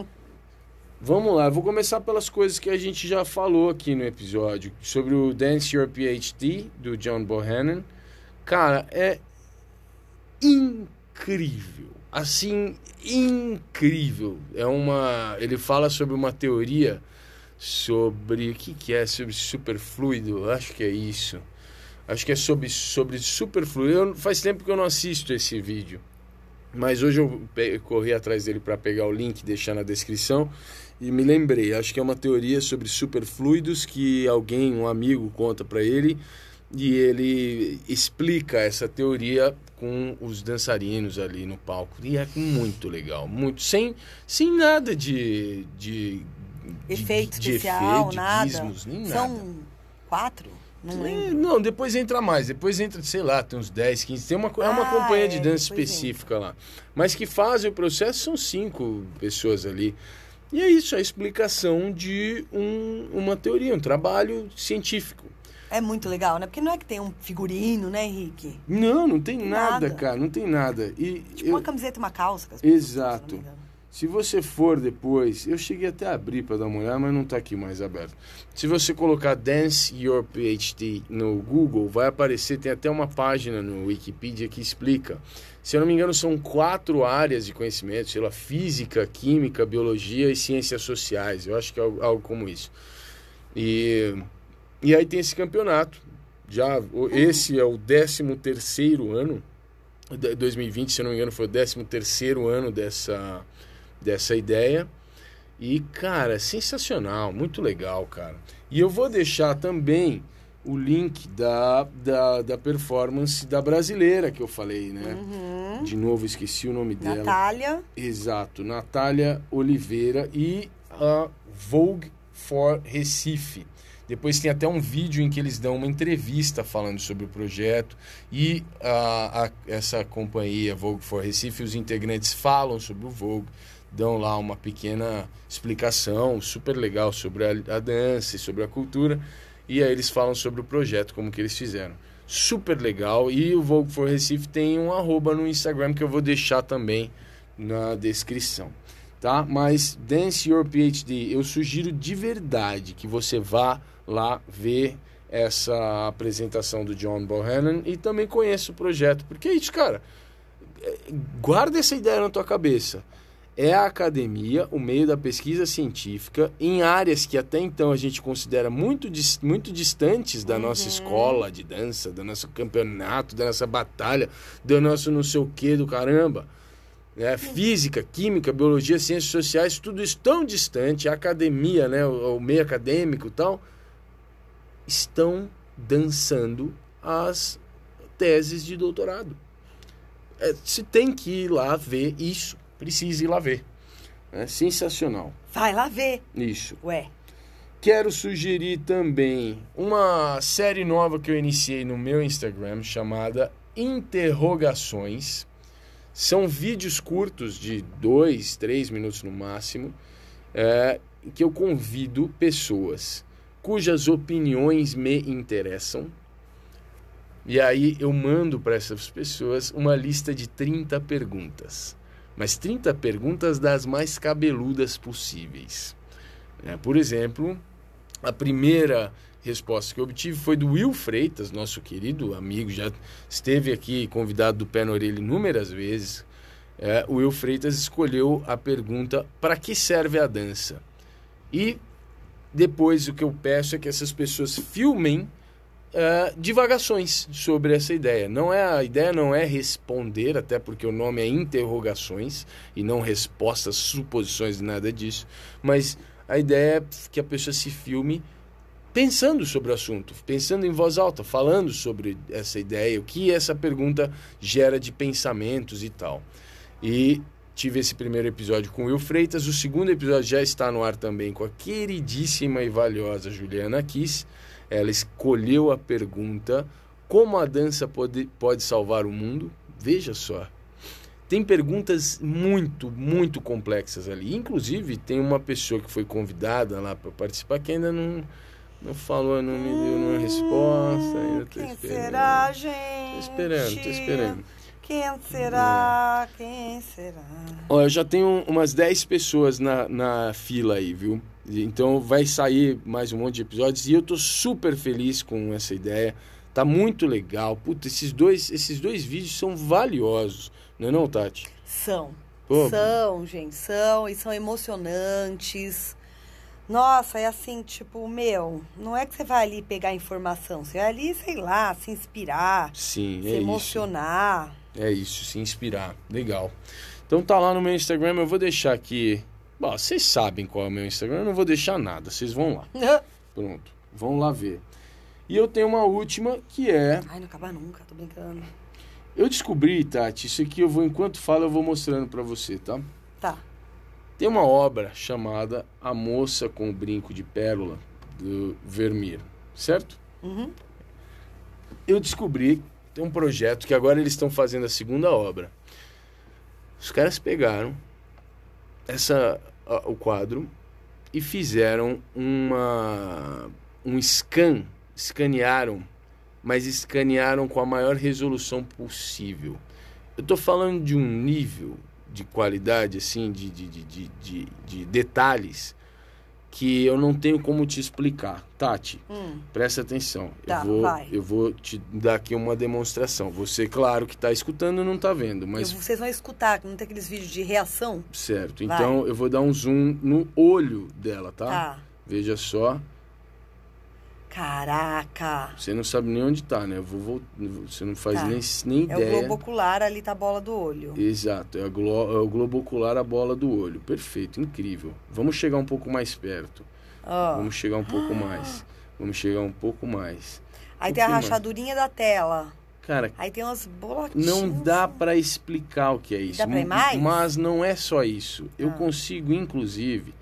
Speaker 1: Vamos lá, vou começar pelas coisas que a gente já falou aqui no episódio. Sobre o Dance Your PhD, do John Bohannon. Cara, é incrível. Assim, incrível. É uma. Ele fala sobre uma teoria sobre. O que, que é? Sobre superfluido? Acho que é isso. Acho que é sobre, sobre superfluido. Faz tempo que eu não assisto esse vídeo. Mas hoje eu corri atrás dele para pegar o link deixar na descrição. E me lembrei, acho que é uma teoria sobre superfluidos que alguém, um amigo, conta para ele. E ele explica essa teoria com os dançarinos ali no palco. E é muito legal, muito. Sem, sem nada de de-
Speaker 2: Efeito
Speaker 1: de
Speaker 2: especial,
Speaker 1: efeito, de
Speaker 2: nada.
Speaker 1: gizmos, nem nada.
Speaker 2: São quatro? Não
Speaker 1: É. Não, depois entra mais. Depois entra, sei lá, tem uns 10, 15. Tem uma, co- é uma
Speaker 2: Ah,
Speaker 1: companhia
Speaker 2: é,
Speaker 1: de dança
Speaker 2: depois
Speaker 1: específica lá. Mas que fazem o processo são cinco pessoas ali. E é isso, a explicação de um- uma teoria, um trabalho científico.
Speaker 2: É muito legal, né? Porque não é que tem um figurino, né, Henrique?
Speaker 1: Não, não tem nada,
Speaker 2: Nada.
Speaker 1: cara, não tem nada. E
Speaker 2: Tipo
Speaker 1: eu-
Speaker 2: uma camiseta e uma calça. Usam,
Speaker 1: Exato.
Speaker 2: Se
Speaker 1: você for depois, eu cheguei até a abrir para dar uma olhada, mas não está aqui mais aberto. Se você colocar Dance Your PhD no Google, vai aparecer, tem até uma página no Wikipedia que explica. Se eu não me engano, são quatro áreas de conhecimento, sei lá, física, química, biologia e ciências sociais. Eu acho que é algo, como isso. E, e aí tem esse campeonato. Já, o- esse é o 13 terceiro ano, de- 2020, se eu não me engano, foi o 13 terceiro ano dessa dessa ideia. E, cara, sensacional, muito legal, cara. E eu vou deixar também o link da, da, da performance da brasileira que eu falei, né?
Speaker 2: Uhum.
Speaker 1: De novo, esqueci o nome dela.
Speaker 2: Natália.
Speaker 1: Exato, Natália Oliveira e a Vogue for Recife. Depois tem até um vídeo em que eles dão uma entrevista falando sobre o projeto e a, a- essa companhia Vogue for Recife, os integrantes falam sobre o Vogue, dão lá uma pequena explicação super legal sobre a, a dança e sobre a cultura e aí eles falam sobre o projeto, como que eles fizeram. Super legal e o Vogue for Recife tem um arroba no Instagram que eu vou deixar também na descrição, tá? Mas Dance Your PhD, eu sugiro de verdade que você vá lá ver essa apresentação do John Bohannon e também conheça o projeto, porque é isso, cara. É, Guarda essa ideia na tua cabeça. É a academia, o meio da pesquisa científica, em áreas que até então a gente considera muito, muito distantes da nossa escola de dança, do nosso campeonato, da nossa batalha, do nosso não sei o que do caramba né? Física, química, biologia, ciências sociais, tudo isso tão distante, a academia, né? o, o meio acadêmico e tal, estão dançando as teses de doutorado. É, se tem que ir lá ver isso, precisa ir lá ver. É sensacional.
Speaker 2: Vai lá ver.
Speaker 1: Isso.
Speaker 2: Ué.
Speaker 1: Quero sugerir também uma série nova que eu iniciei no meu Instagram chamada Interrogações. São vídeos curtos de dois, três minutos no máximo, é, que eu convido pessoas cujas opiniões me interessam. E aí eu mando para essas pessoas uma lista de 30 perguntas. Mas 30 perguntas das mais cabeludas possíveis. É, por exemplo, a primeira resposta que eu obtive foi do Will Freitas, nosso querido amigo, já esteve aqui convidado do Pé na Orelha inúmeras vezes. É, o Will Freitas escolheu a pergunta: para que serve a dança? E depois o que eu peço é que essas pessoas filmem uh, divagações sobre essa ideia. Não é a ideia não é responder, até porque o nome é interrogações e não respostas, suposições nada disso, mas a ideia é que a pessoa se filme pensando sobre o assunto, pensando em voz alta, falando sobre essa ideia, o que essa pergunta gera de pensamentos e tal. E tive esse primeiro episódio com o Will Freitas, o segundo episódio já está no ar também com a queridíssima e valiosa Juliana Kiss. Ela escolheu a pergunta: como a dança pode, pode salvar o mundo? Veja só. Tem perguntas muito, muito complexas ali. Inclusive, tem uma pessoa que foi convidada lá para participar que ainda não, não falou, não me deu uma resposta. Ainda tô
Speaker 2: Quem
Speaker 1: esperando.
Speaker 2: será, gente?
Speaker 1: Tô esperando, tô esperando.
Speaker 2: Quem será? Quem será?
Speaker 1: Ó, eu já tenho umas 10 pessoas na, na fila aí, viu? Então vai sair mais um monte de episódios e eu tô super feliz com essa ideia. Tá muito legal. Puta, esses dois, esses dois vídeos são valiosos, não é não, Tati?
Speaker 2: São.
Speaker 1: Pô.
Speaker 2: São, gente, são e são emocionantes. Nossa, é assim, tipo, meu, não é que você vai ali pegar informação, você vai ali, sei lá, se inspirar,
Speaker 1: Sim,
Speaker 2: se
Speaker 1: é isso. É isso, se inspirar. Legal. Então tá lá no meu Instagram, eu vou deixar aqui. Bom, vocês sabem qual é o meu Instagram, eu não vou deixar nada, vocês vão lá. Pronto, vão lá ver. E eu tenho uma última que é.
Speaker 2: Ai, não acaba nunca, tô brincando.
Speaker 1: Eu descobri, Tati, isso aqui eu vou, enquanto falo, eu vou mostrando pra você, tá?
Speaker 2: Tá.
Speaker 1: Tem uma obra chamada A Moça com o Brinco de Pérola, do Vermeer, certo?
Speaker 2: Uhum.
Speaker 1: Eu descobri, tem um projeto que agora eles estão fazendo a segunda obra. Os caras pegaram essa, a- o quadro e fizeram uma, um scan, escanearam, mas escanearam com a maior resolução possível. Eu estou falando de um nível de qualidade, assim, de, de, de, de, de, de detalhes que eu não tenho como te explicar. Tati,
Speaker 2: Hum.
Speaker 1: presta atenção.
Speaker 2: Tá,
Speaker 1: eu, vou,
Speaker 2: vai.
Speaker 1: eu vou te dar aqui uma demonstração. Você, claro, que está escutando não está vendo, mas
Speaker 2: Eu- vocês vão escutar, não tem aqueles vídeos de reação?
Speaker 1: certo.
Speaker 2: Vai.
Speaker 1: Então eu vou dar um zoom no olho dela, tá?
Speaker 2: Tá.
Speaker 1: Veja só.
Speaker 2: Caraca!
Speaker 1: Você não sabe nem onde tá, né? Eu vou, vol- você não faz
Speaker 2: Tá.
Speaker 1: nem, nem
Speaker 2: É o
Speaker 1: ideia.
Speaker 2: globo ocular, ali tá a bola do olho.
Speaker 1: Exato, é, glo- é o globo ocular, a bola do olho. Perfeito, incrível. Vamos chegar um pouco mais perto.
Speaker 2: Ó.
Speaker 1: Vamos chegar um pouco mais. Vamos chegar um pouco mais.
Speaker 2: Aí
Speaker 1: o
Speaker 2: tem a
Speaker 1: que mais?
Speaker 2: rachadurinha da tela.
Speaker 1: Cara,
Speaker 2: Aí tem umas bolotinhas.
Speaker 1: não dá pra explicar o que é isso.
Speaker 2: Dá pra ir mais?
Speaker 1: Mas não é só isso. Eu
Speaker 2: Ah.
Speaker 1: consigo, inclusive,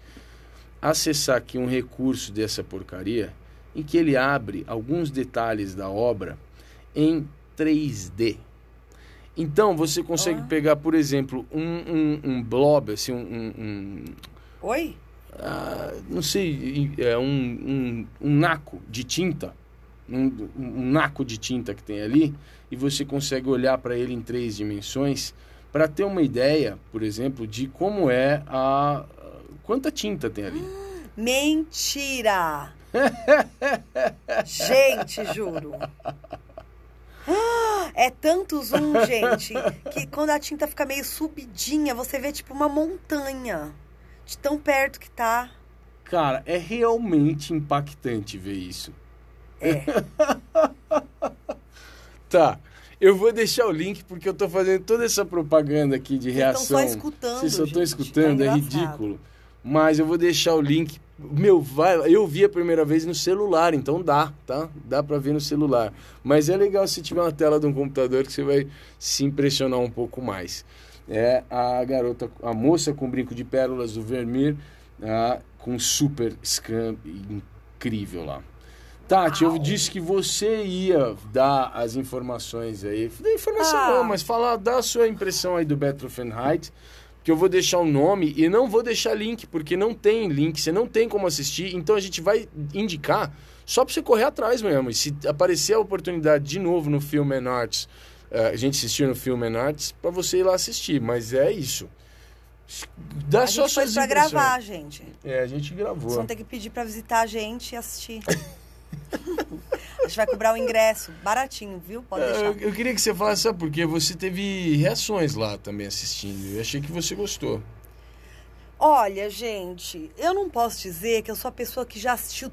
Speaker 1: acessar aqui um recurso dessa porcaria em que ele abre alguns detalhes da obra em 3D. Então você consegue
Speaker 2: Ah.
Speaker 1: pegar, por exemplo, um, um, um blob, assim, um, um-
Speaker 2: Oi?
Speaker 1: ah, não sei, é um, um, naco de tinta, um, um naco de tinta que tem ali, e você consegue olhar para ele em três dimensões para ter uma ideia, por exemplo, de como é a quanta tinta tem ali.
Speaker 2: Mentira! Gente, juro. Ah, É tanto zoom, gente, que quando a tinta fica meio subidinha, você vê tipo uma montanha. De tão perto que tá.
Speaker 1: Cara, é realmente impactante ver isso.
Speaker 2: É.
Speaker 1: Tá. Eu vou deixar o link porque eu tô fazendo toda essa propaganda aqui de
Speaker 2: Vocês
Speaker 1: reação.
Speaker 2: estão só escutando,
Speaker 1: Vocês só estão
Speaker 2: gente.
Speaker 1: escutando,
Speaker 2: É
Speaker 1: é, ridículo. Mas eu vou deixar o link. Meu, vai, eu vi a primeira vez no celular, então dá, tá? Dá pra ver no celular. Mas é legal se tiver uma tela de um computador que você vai se impressionar um pouco mais. É a garota, a moça com brinco de pérolas do Vermeer, ah, com super scan incrível lá. Tati, eu disse que você ia dar as informações aí. Informação
Speaker 2: Ah.
Speaker 1: não, mas falar, dar a sua impressão aí do Heights, que eu vou deixar o nome e não vou deixar link, porque não tem link, você não tem como assistir, então a gente vai indicar só pra você correr atrás mesmo. E se aparecer a oportunidade de novo no Film and Arts, eh, a gente assistir no Film and Arts, pra você ir lá assistir, mas é isso. Dá
Speaker 2: a
Speaker 1: só
Speaker 2: gente foi
Speaker 1: suas
Speaker 2: pra
Speaker 1: impressões.
Speaker 2: gravar, gente.
Speaker 1: É, a gente gravou.
Speaker 2: Vocês vão ter que pedir pra visitar a gente e assistir. a gente vai cobrar o ingresso. Baratinho, viu? Pode
Speaker 1: É,
Speaker 2: deixar.
Speaker 1: Eu, eu queria que você falasse, sabe, porque você teve reações lá também assistindo. Eu achei que você gostou.
Speaker 2: Olha, gente, eu não posso dizer que eu sou a pessoa que já assistiu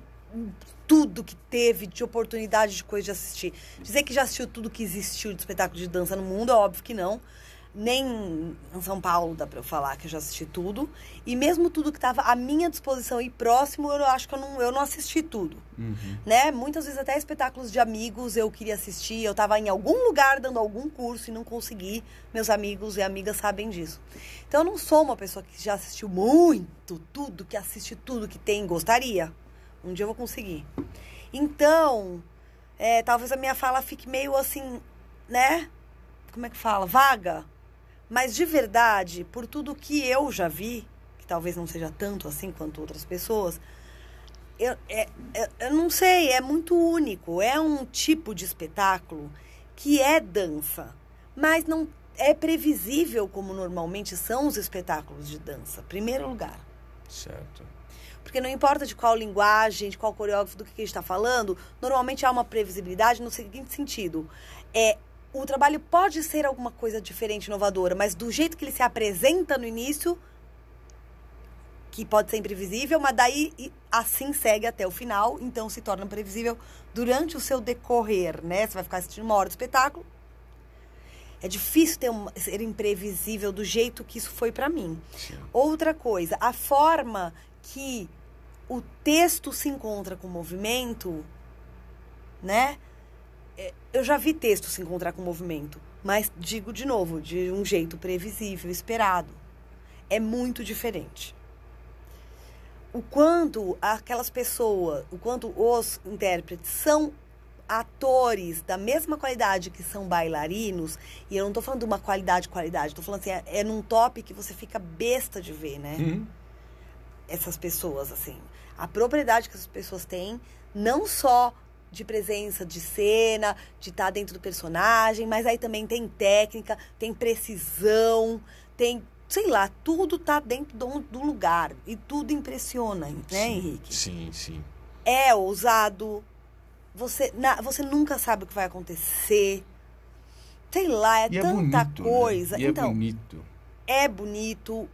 Speaker 2: tudo que teve de oportunidade de coisa de assistir. Dizer que já assistiu tudo que existiu de espetáculo de dança no mundo, é óbvio que não. Nem em São Paulo dá pra eu falar que eu já assisti tudo. E mesmo tudo que estava à minha disposição e próximo, eu acho que eu não, eu não assisti tudo. Né? Muitas vezes até espetáculos de amigos eu queria assistir. Eu estava em algum lugar dando algum curso e não consegui. Meus amigos e amigas sabem disso. Então eu não sou uma pessoa que já assistiu muito, tudo, que assiste tudo que tem. Gostaria. Um dia eu vou conseguir. Então, é, talvez a minha fala fique meio assim, né? Como é que fala? Vaga. Mas de verdade, por tudo que eu já vi, que talvez não seja tanto assim quanto outras pessoas, eu, é, é- eu não sei, é muito único. É um tipo de espetáculo que é dança, mas não é previsível como normalmente são os espetáculos de dança. Primeiro lugar.
Speaker 1: Certo.
Speaker 2: Porque não importa de qual linguagem, de qual coreógrafo, do que a gente está falando, normalmente há uma previsibilidade no seguinte sentido. É, o trabalho pode ser alguma coisa diferente, inovadora, mas do jeito que ele se apresenta no início, que pode ser imprevisível, mas daí assim segue até o final, então se torna previsível durante o seu decorrer, né? Você vai ficar assistindo uma hora de espetáculo. É difícil ter um, ser imprevisível do jeito que isso foi para mim.
Speaker 1: Sim.
Speaker 2: Outra coisa, a forma que o texto se encontra com o movimento, né? É, Eu já vi texto se encontrar com o movimento, mas digo de novo, de um jeito previsível, esperado. É muito diferente. O quanto aquelas pessoas, o quanto os intérpretes são atores da mesma qualidade que são bailarinos, e eu não tô falando de uma qualidade, qualidade, tô falando assim, é, é num top que você fica besta de ver, né?
Speaker 1: Uhum.
Speaker 2: essas pessoas, assim. A propriedade que essas pessoas têm, não só de presença de cena, de estar dentro do personagem, mas aí também tem técnica, tem precisão, tem, sei lá, tudo tá dentro do, do lugar. E tudo impressiona, né,
Speaker 1: Sim,
Speaker 2: Henrique?
Speaker 1: Sim, sim.
Speaker 2: É ousado. Você, na- você nunca sabe o que vai acontecer. Sei lá, é
Speaker 1: E é
Speaker 2: tanta
Speaker 1: bonito, né?
Speaker 2: coisa.
Speaker 1: E
Speaker 2: então,
Speaker 1: é bonito.
Speaker 2: é bonito,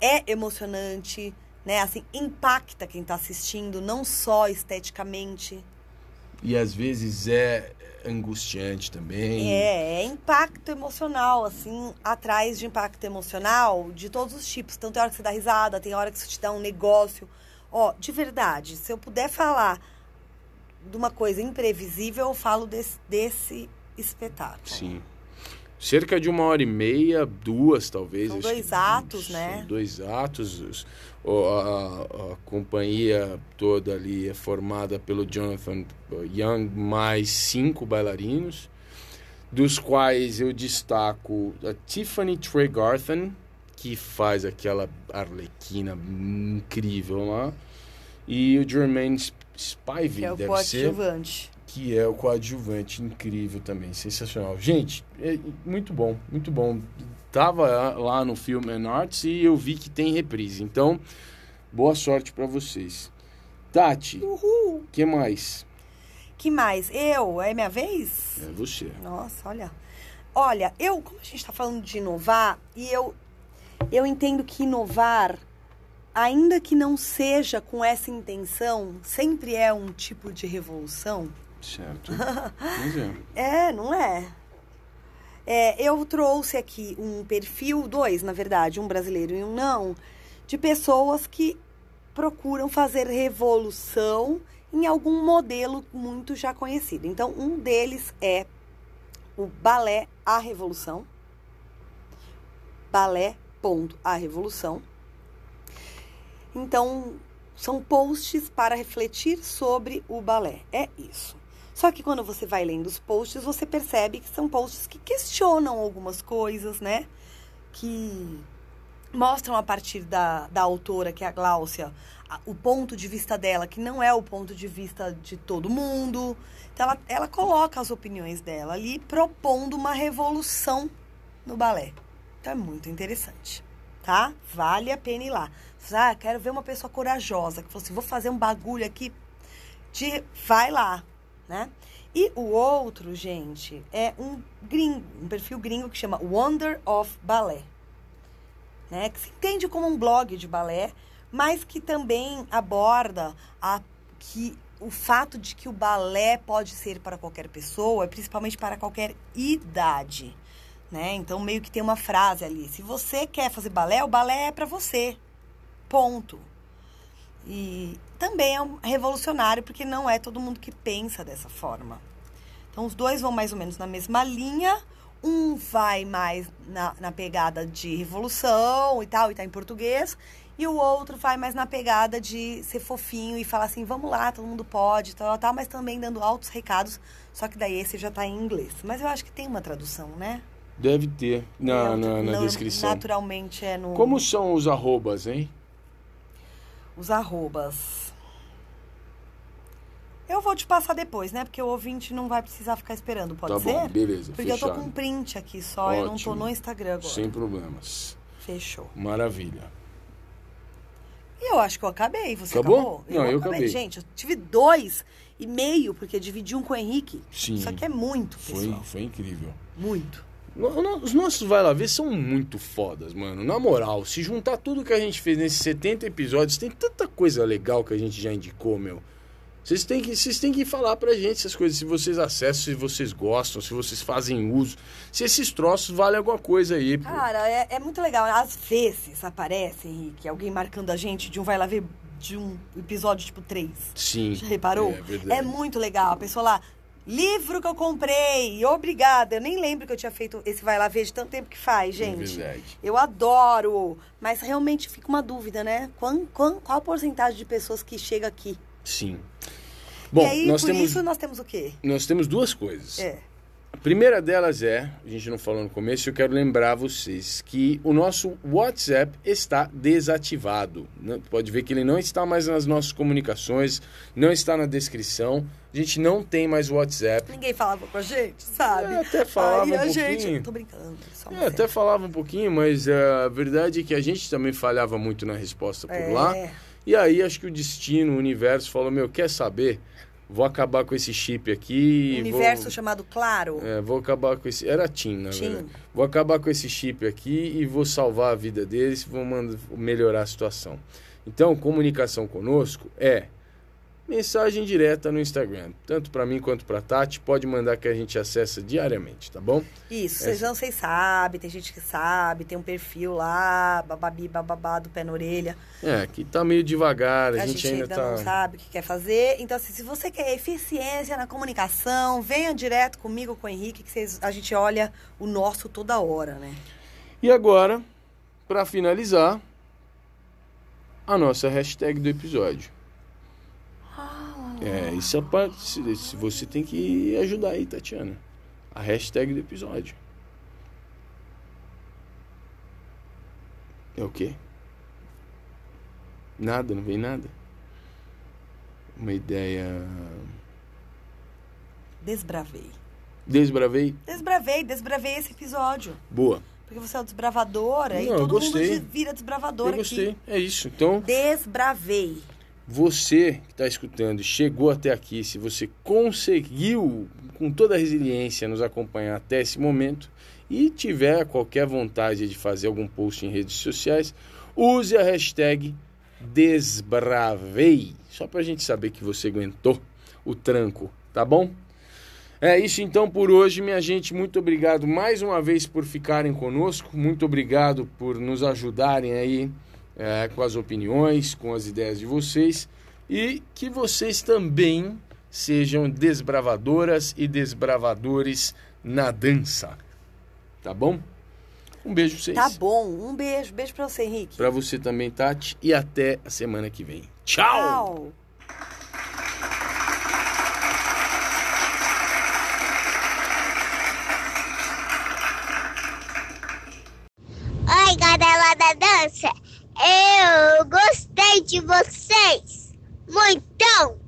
Speaker 2: é emocionante, né? Assim, impacta quem tá assistindo, não só esteticamente.
Speaker 1: E às vezes é angustiante também.
Speaker 2: É, é impacto emocional, assim, atrás de impacto emocional de todos os tipos. Então tem hora que você dá risada, tem hora que isso te dá um negócio. Ó, de verdade, se eu puder falar de uma coisa imprevisível, eu falo desse, desse espetáculo.
Speaker 1: Sim. Cerca de uma hora e meia, duas talvez.
Speaker 2: São dois atos, né?
Speaker 1: Dois atos. A, a- companhia toda ali é formada pelo Jonathan Young mais cinco bailarinos, dos quais eu destaco a Tiffany Tregarthen, que faz aquela arlequina incrível lá, e o Jermaine Sp- Spivey,
Speaker 2: Que é o
Speaker 1: deve ser
Speaker 2: coadjuvante.
Speaker 1: que é o coadjuvante incrível também, sensacional. Gente, é muito bom, muito bom. Tava lá no Film and Arts e eu vi que tem reprise. Então, boa sorte pra vocês. Tati, o que mais?
Speaker 2: Que mais? Eu? É minha vez?
Speaker 1: É você.
Speaker 2: Nossa, olha. Olha, eu, como a gente está falando de inovar, e eu, eu entendo que inovar, ainda que não seja com essa intenção, sempre é um tipo de revolução.
Speaker 1: Certo. Mas é.
Speaker 2: É, não é? É, eu trouxe aqui um perfil, dois, na verdade, um brasileiro e um não, de pessoas que procuram fazer revolução em algum modelo muito já conhecido. Então, um deles é o balé A Revolução. Balé, ponto, A Revolução. Então, são posts para refletir sobre o balé. É isso. Só que quando você vai lendo os posts, você percebe que são posts que questionam algumas coisas, né? Que mostram a partir da, da autora, que é a Gláucia, o ponto de vista dela, que não é o ponto de vista de todo mundo. Então, ela, ela coloca as opiniões dela ali, propondo uma revolução no balé. Então, é muito interessante. tá? Vale a pena ir lá. Ah, quero ver uma pessoa corajosa, que falou assim, vou fazer um bagulho aqui, de... vai lá, né? E o outro, gente, é um gringo, um perfil gringo que chama Wonder of Ballet, né? Que se entende como um blog de balé, mas que também aborda a que o fato de que o balé pode ser para qualquer pessoa, principalmente para qualquer idade, né? Então meio que tem uma frase ali: se você quer fazer balé, o balé é para você. Ponto. E também é um revolucionário porque não é todo mundo que pensa dessa forma. Então os dois vão mais ou menos na mesma linha. Um vai mais na, na pegada de revolução e tal, e tá em português. E o outro vai mais na pegada de ser fofinho e falar assim, vamos lá, todo mundo pode, tal, tal, mas também dando altos recados, só que daí esse já tá em inglês. Mas eu acho que tem uma tradução, né?
Speaker 1: Deve ter na,
Speaker 2: É,
Speaker 1: na, na
Speaker 2: no-
Speaker 1: descrição.
Speaker 2: Naturalmente é no...
Speaker 1: Como são os arrobas, hein?
Speaker 2: Os arrobas. Eu vou te passar depois, né? Porque o ouvinte não vai precisar ficar esperando, pode
Speaker 1: tá
Speaker 2: ser?
Speaker 1: bom, beleza.
Speaker 2: Porque eu tô
Speaker 1: fechado.
Speaker 2: com um print aqui só, eu não tô
Speaker 1: Ótimo.
Speaker 2: no Instagram agora.
Speaker 1: Sem problemas.
Speaker 2: Fechou.
Speaker 1: Maravilha.
Speaker 2: E eu acho que eu acabei. Você
Speaker 1: Acabou?
Speaker 2: acabou?
Speaker 1: Não, eu acabei.
Speaker 2: Gente, eu tive dois e meio, porque dividi um com o Henrique.
Speaker 1: Sim.
Speaker 2: Isso aqui é muito,
Speaker 1: Foi,
Speaker 2: pessoal.
Speaker 1: foi incrível.
Speaker 2: Muito.
Speaker 1: Os nossos Vai Lá Ver são muito fodas, mano. Na moral, se juntar tudo que a gente fez nesses 70 episódios, tem tanta coisa legal que a gente já indicou, meu. Vocês têm que, vocês têm que falar pra gente essas coisas, se vocês acessam, se vocês gostam, se vocês fazem uso, se esses troços valem alguma coisa aí, pô.
Speaker 2: Cara, é, é muito legal. Às vezes aparece, Henrique, alguém marcando a gente de um Vai Lá Ver de um episódio tipo 3.
Speaker 1: Sim.
Speaker 2: Já reparou?
Speaker 1: É verdade.
Speaker 2: É muito legal. A pessoa lá, livro que eu comprei, obrigada. Eu nem lembro que eu tinha feito esse Vai Lá Ver de tanto tempo que faz, gente.
Speaker 1: É verdade.
Speaker 2: Eu adoro. Mas realmente fica uma dúvida, né? Qual, qual, qual a porcentagem de pessoas que chega aqui?
Speaker 1: Sim. Bom,
Speaker 2: e aí,
Speaker 1: nós,
Speaker 2: por
Speaker 1: temos,
Speaker 2: isso, nós temos o quê?
Speaker 1: nós temos duas coisas.
Speaker 2: É.
Speaker 1: A primeira delas é, a gente não falou no começo, eu quero lembrar vocês que o nosso WhatsApp está desativado. Pode ver que ele não está mais nas nossas comunicações, não está na descrição. A gente não tem mais WhatsApp.
Speaker 2: Ninguém falava com a gente, sabe?
Speaker 1: É, até falava
Speaker 2: Aí
Speaker 1: um
Speaker 2: a gente.
Speaker 1: pouquinho.
Speaker 2: Tô brincando.
Speaker 1: É, até falava um pouquinho, mas é, a verdade é que a gente também falhava muito na resposta por
Speaker 2: É.
Speaker 1: lá. E aí acho que o destino, o universo falou, meu, quer saber? Vou acabar com esse chip aqui.
Speaker 2: Um
Speaker 1: vou-
Speaker 2: universo chamado Claro.
Speaker 1: É, vou acabar com esse. Era Tim, na
Speaker 2: Tim.
Speaker 1: verdade. Vou acabar com esse chip aqui e vou salvar a vida deles, vou mand- melhorar a situação. Então, comunicação conosco é mensagem direta no Instagram, tanto para mim quanto para Tati, pode mandar que a gente acessa diariamente, tá bom?
Speaker 2: Isso,
Speaker 1: Essa-
Speaker 2: vocês não vocês sabem, tem gente que sabe, tem um perfil lá, bababi, bababá, do pé na orelha.
Speaker 1: É, que tá meio devagar, a,
Speaker 2: A,
Speaker 1: gente,
Speaker 2: gente,
Speaker 1: ainda,
Speaker 2: ainda
Speaker 1: tá.
Speaker 2: não sabe o que quer fazer. Então, assim, se você quer eficiência na comunicação, venha direto comigo, com o Henrique, que vocês, a gente olha o nosso toda hora, né?
Speaker 1: E agora, para finalizar, a nossa hashtag do episódio. É, isso é parte. se- Você tem que ajudar aí, Tatiana. A hashtag do episódio. É o quê? Nada, não vem nada. Uma ideia.
Speaker 2: Desbravei.
Speaker 1: Desbravei?
Speaker 2: Desbravei, desbravei esse episódio.
Speaker 1: Boa.
Speaker 2: Porque você é o desbravador, aí
Speaker 1: Não,
Speaker 2: todo
Speaker 1: gostei.
Speaker 2: mundo vira desbravador
Speaker 1: Eu gostei.
Speaker 2: aqui.
Speaker 1: É isso. Então,
Speaker 2: Desbravei.
Speaker 1: Você que está escutando, chegou até aqui, se você conseguiu, com toda a resiliência, nos acompanhar até esse momento e tiver qualquer vontade de fazer algum post em redes sociais, use a hashtag Desbravei, só para a gente saber que você aguentou o tranco, tá bom? É isso então por hoje, minha gente. Muito obrigado mais uma vez por ficarem conosco. Muito obrigado por nos ajudarem aí é, com as opiniões, com as ideias de vocês. E que vocês também sejam desbravadoras e desbravadores na dança. Tá bom? Um beijo pra vocês.
Speaker 2: Tá bom. Um beijo. Beijo pra você, Henrique.
Speaker 1: Pra você também, Tati. E até a semana que vem. Tchau!
Speaker 2: Tchau.
Speaker 4: Oi, galera da dança! Eu gostei de vocês. muito.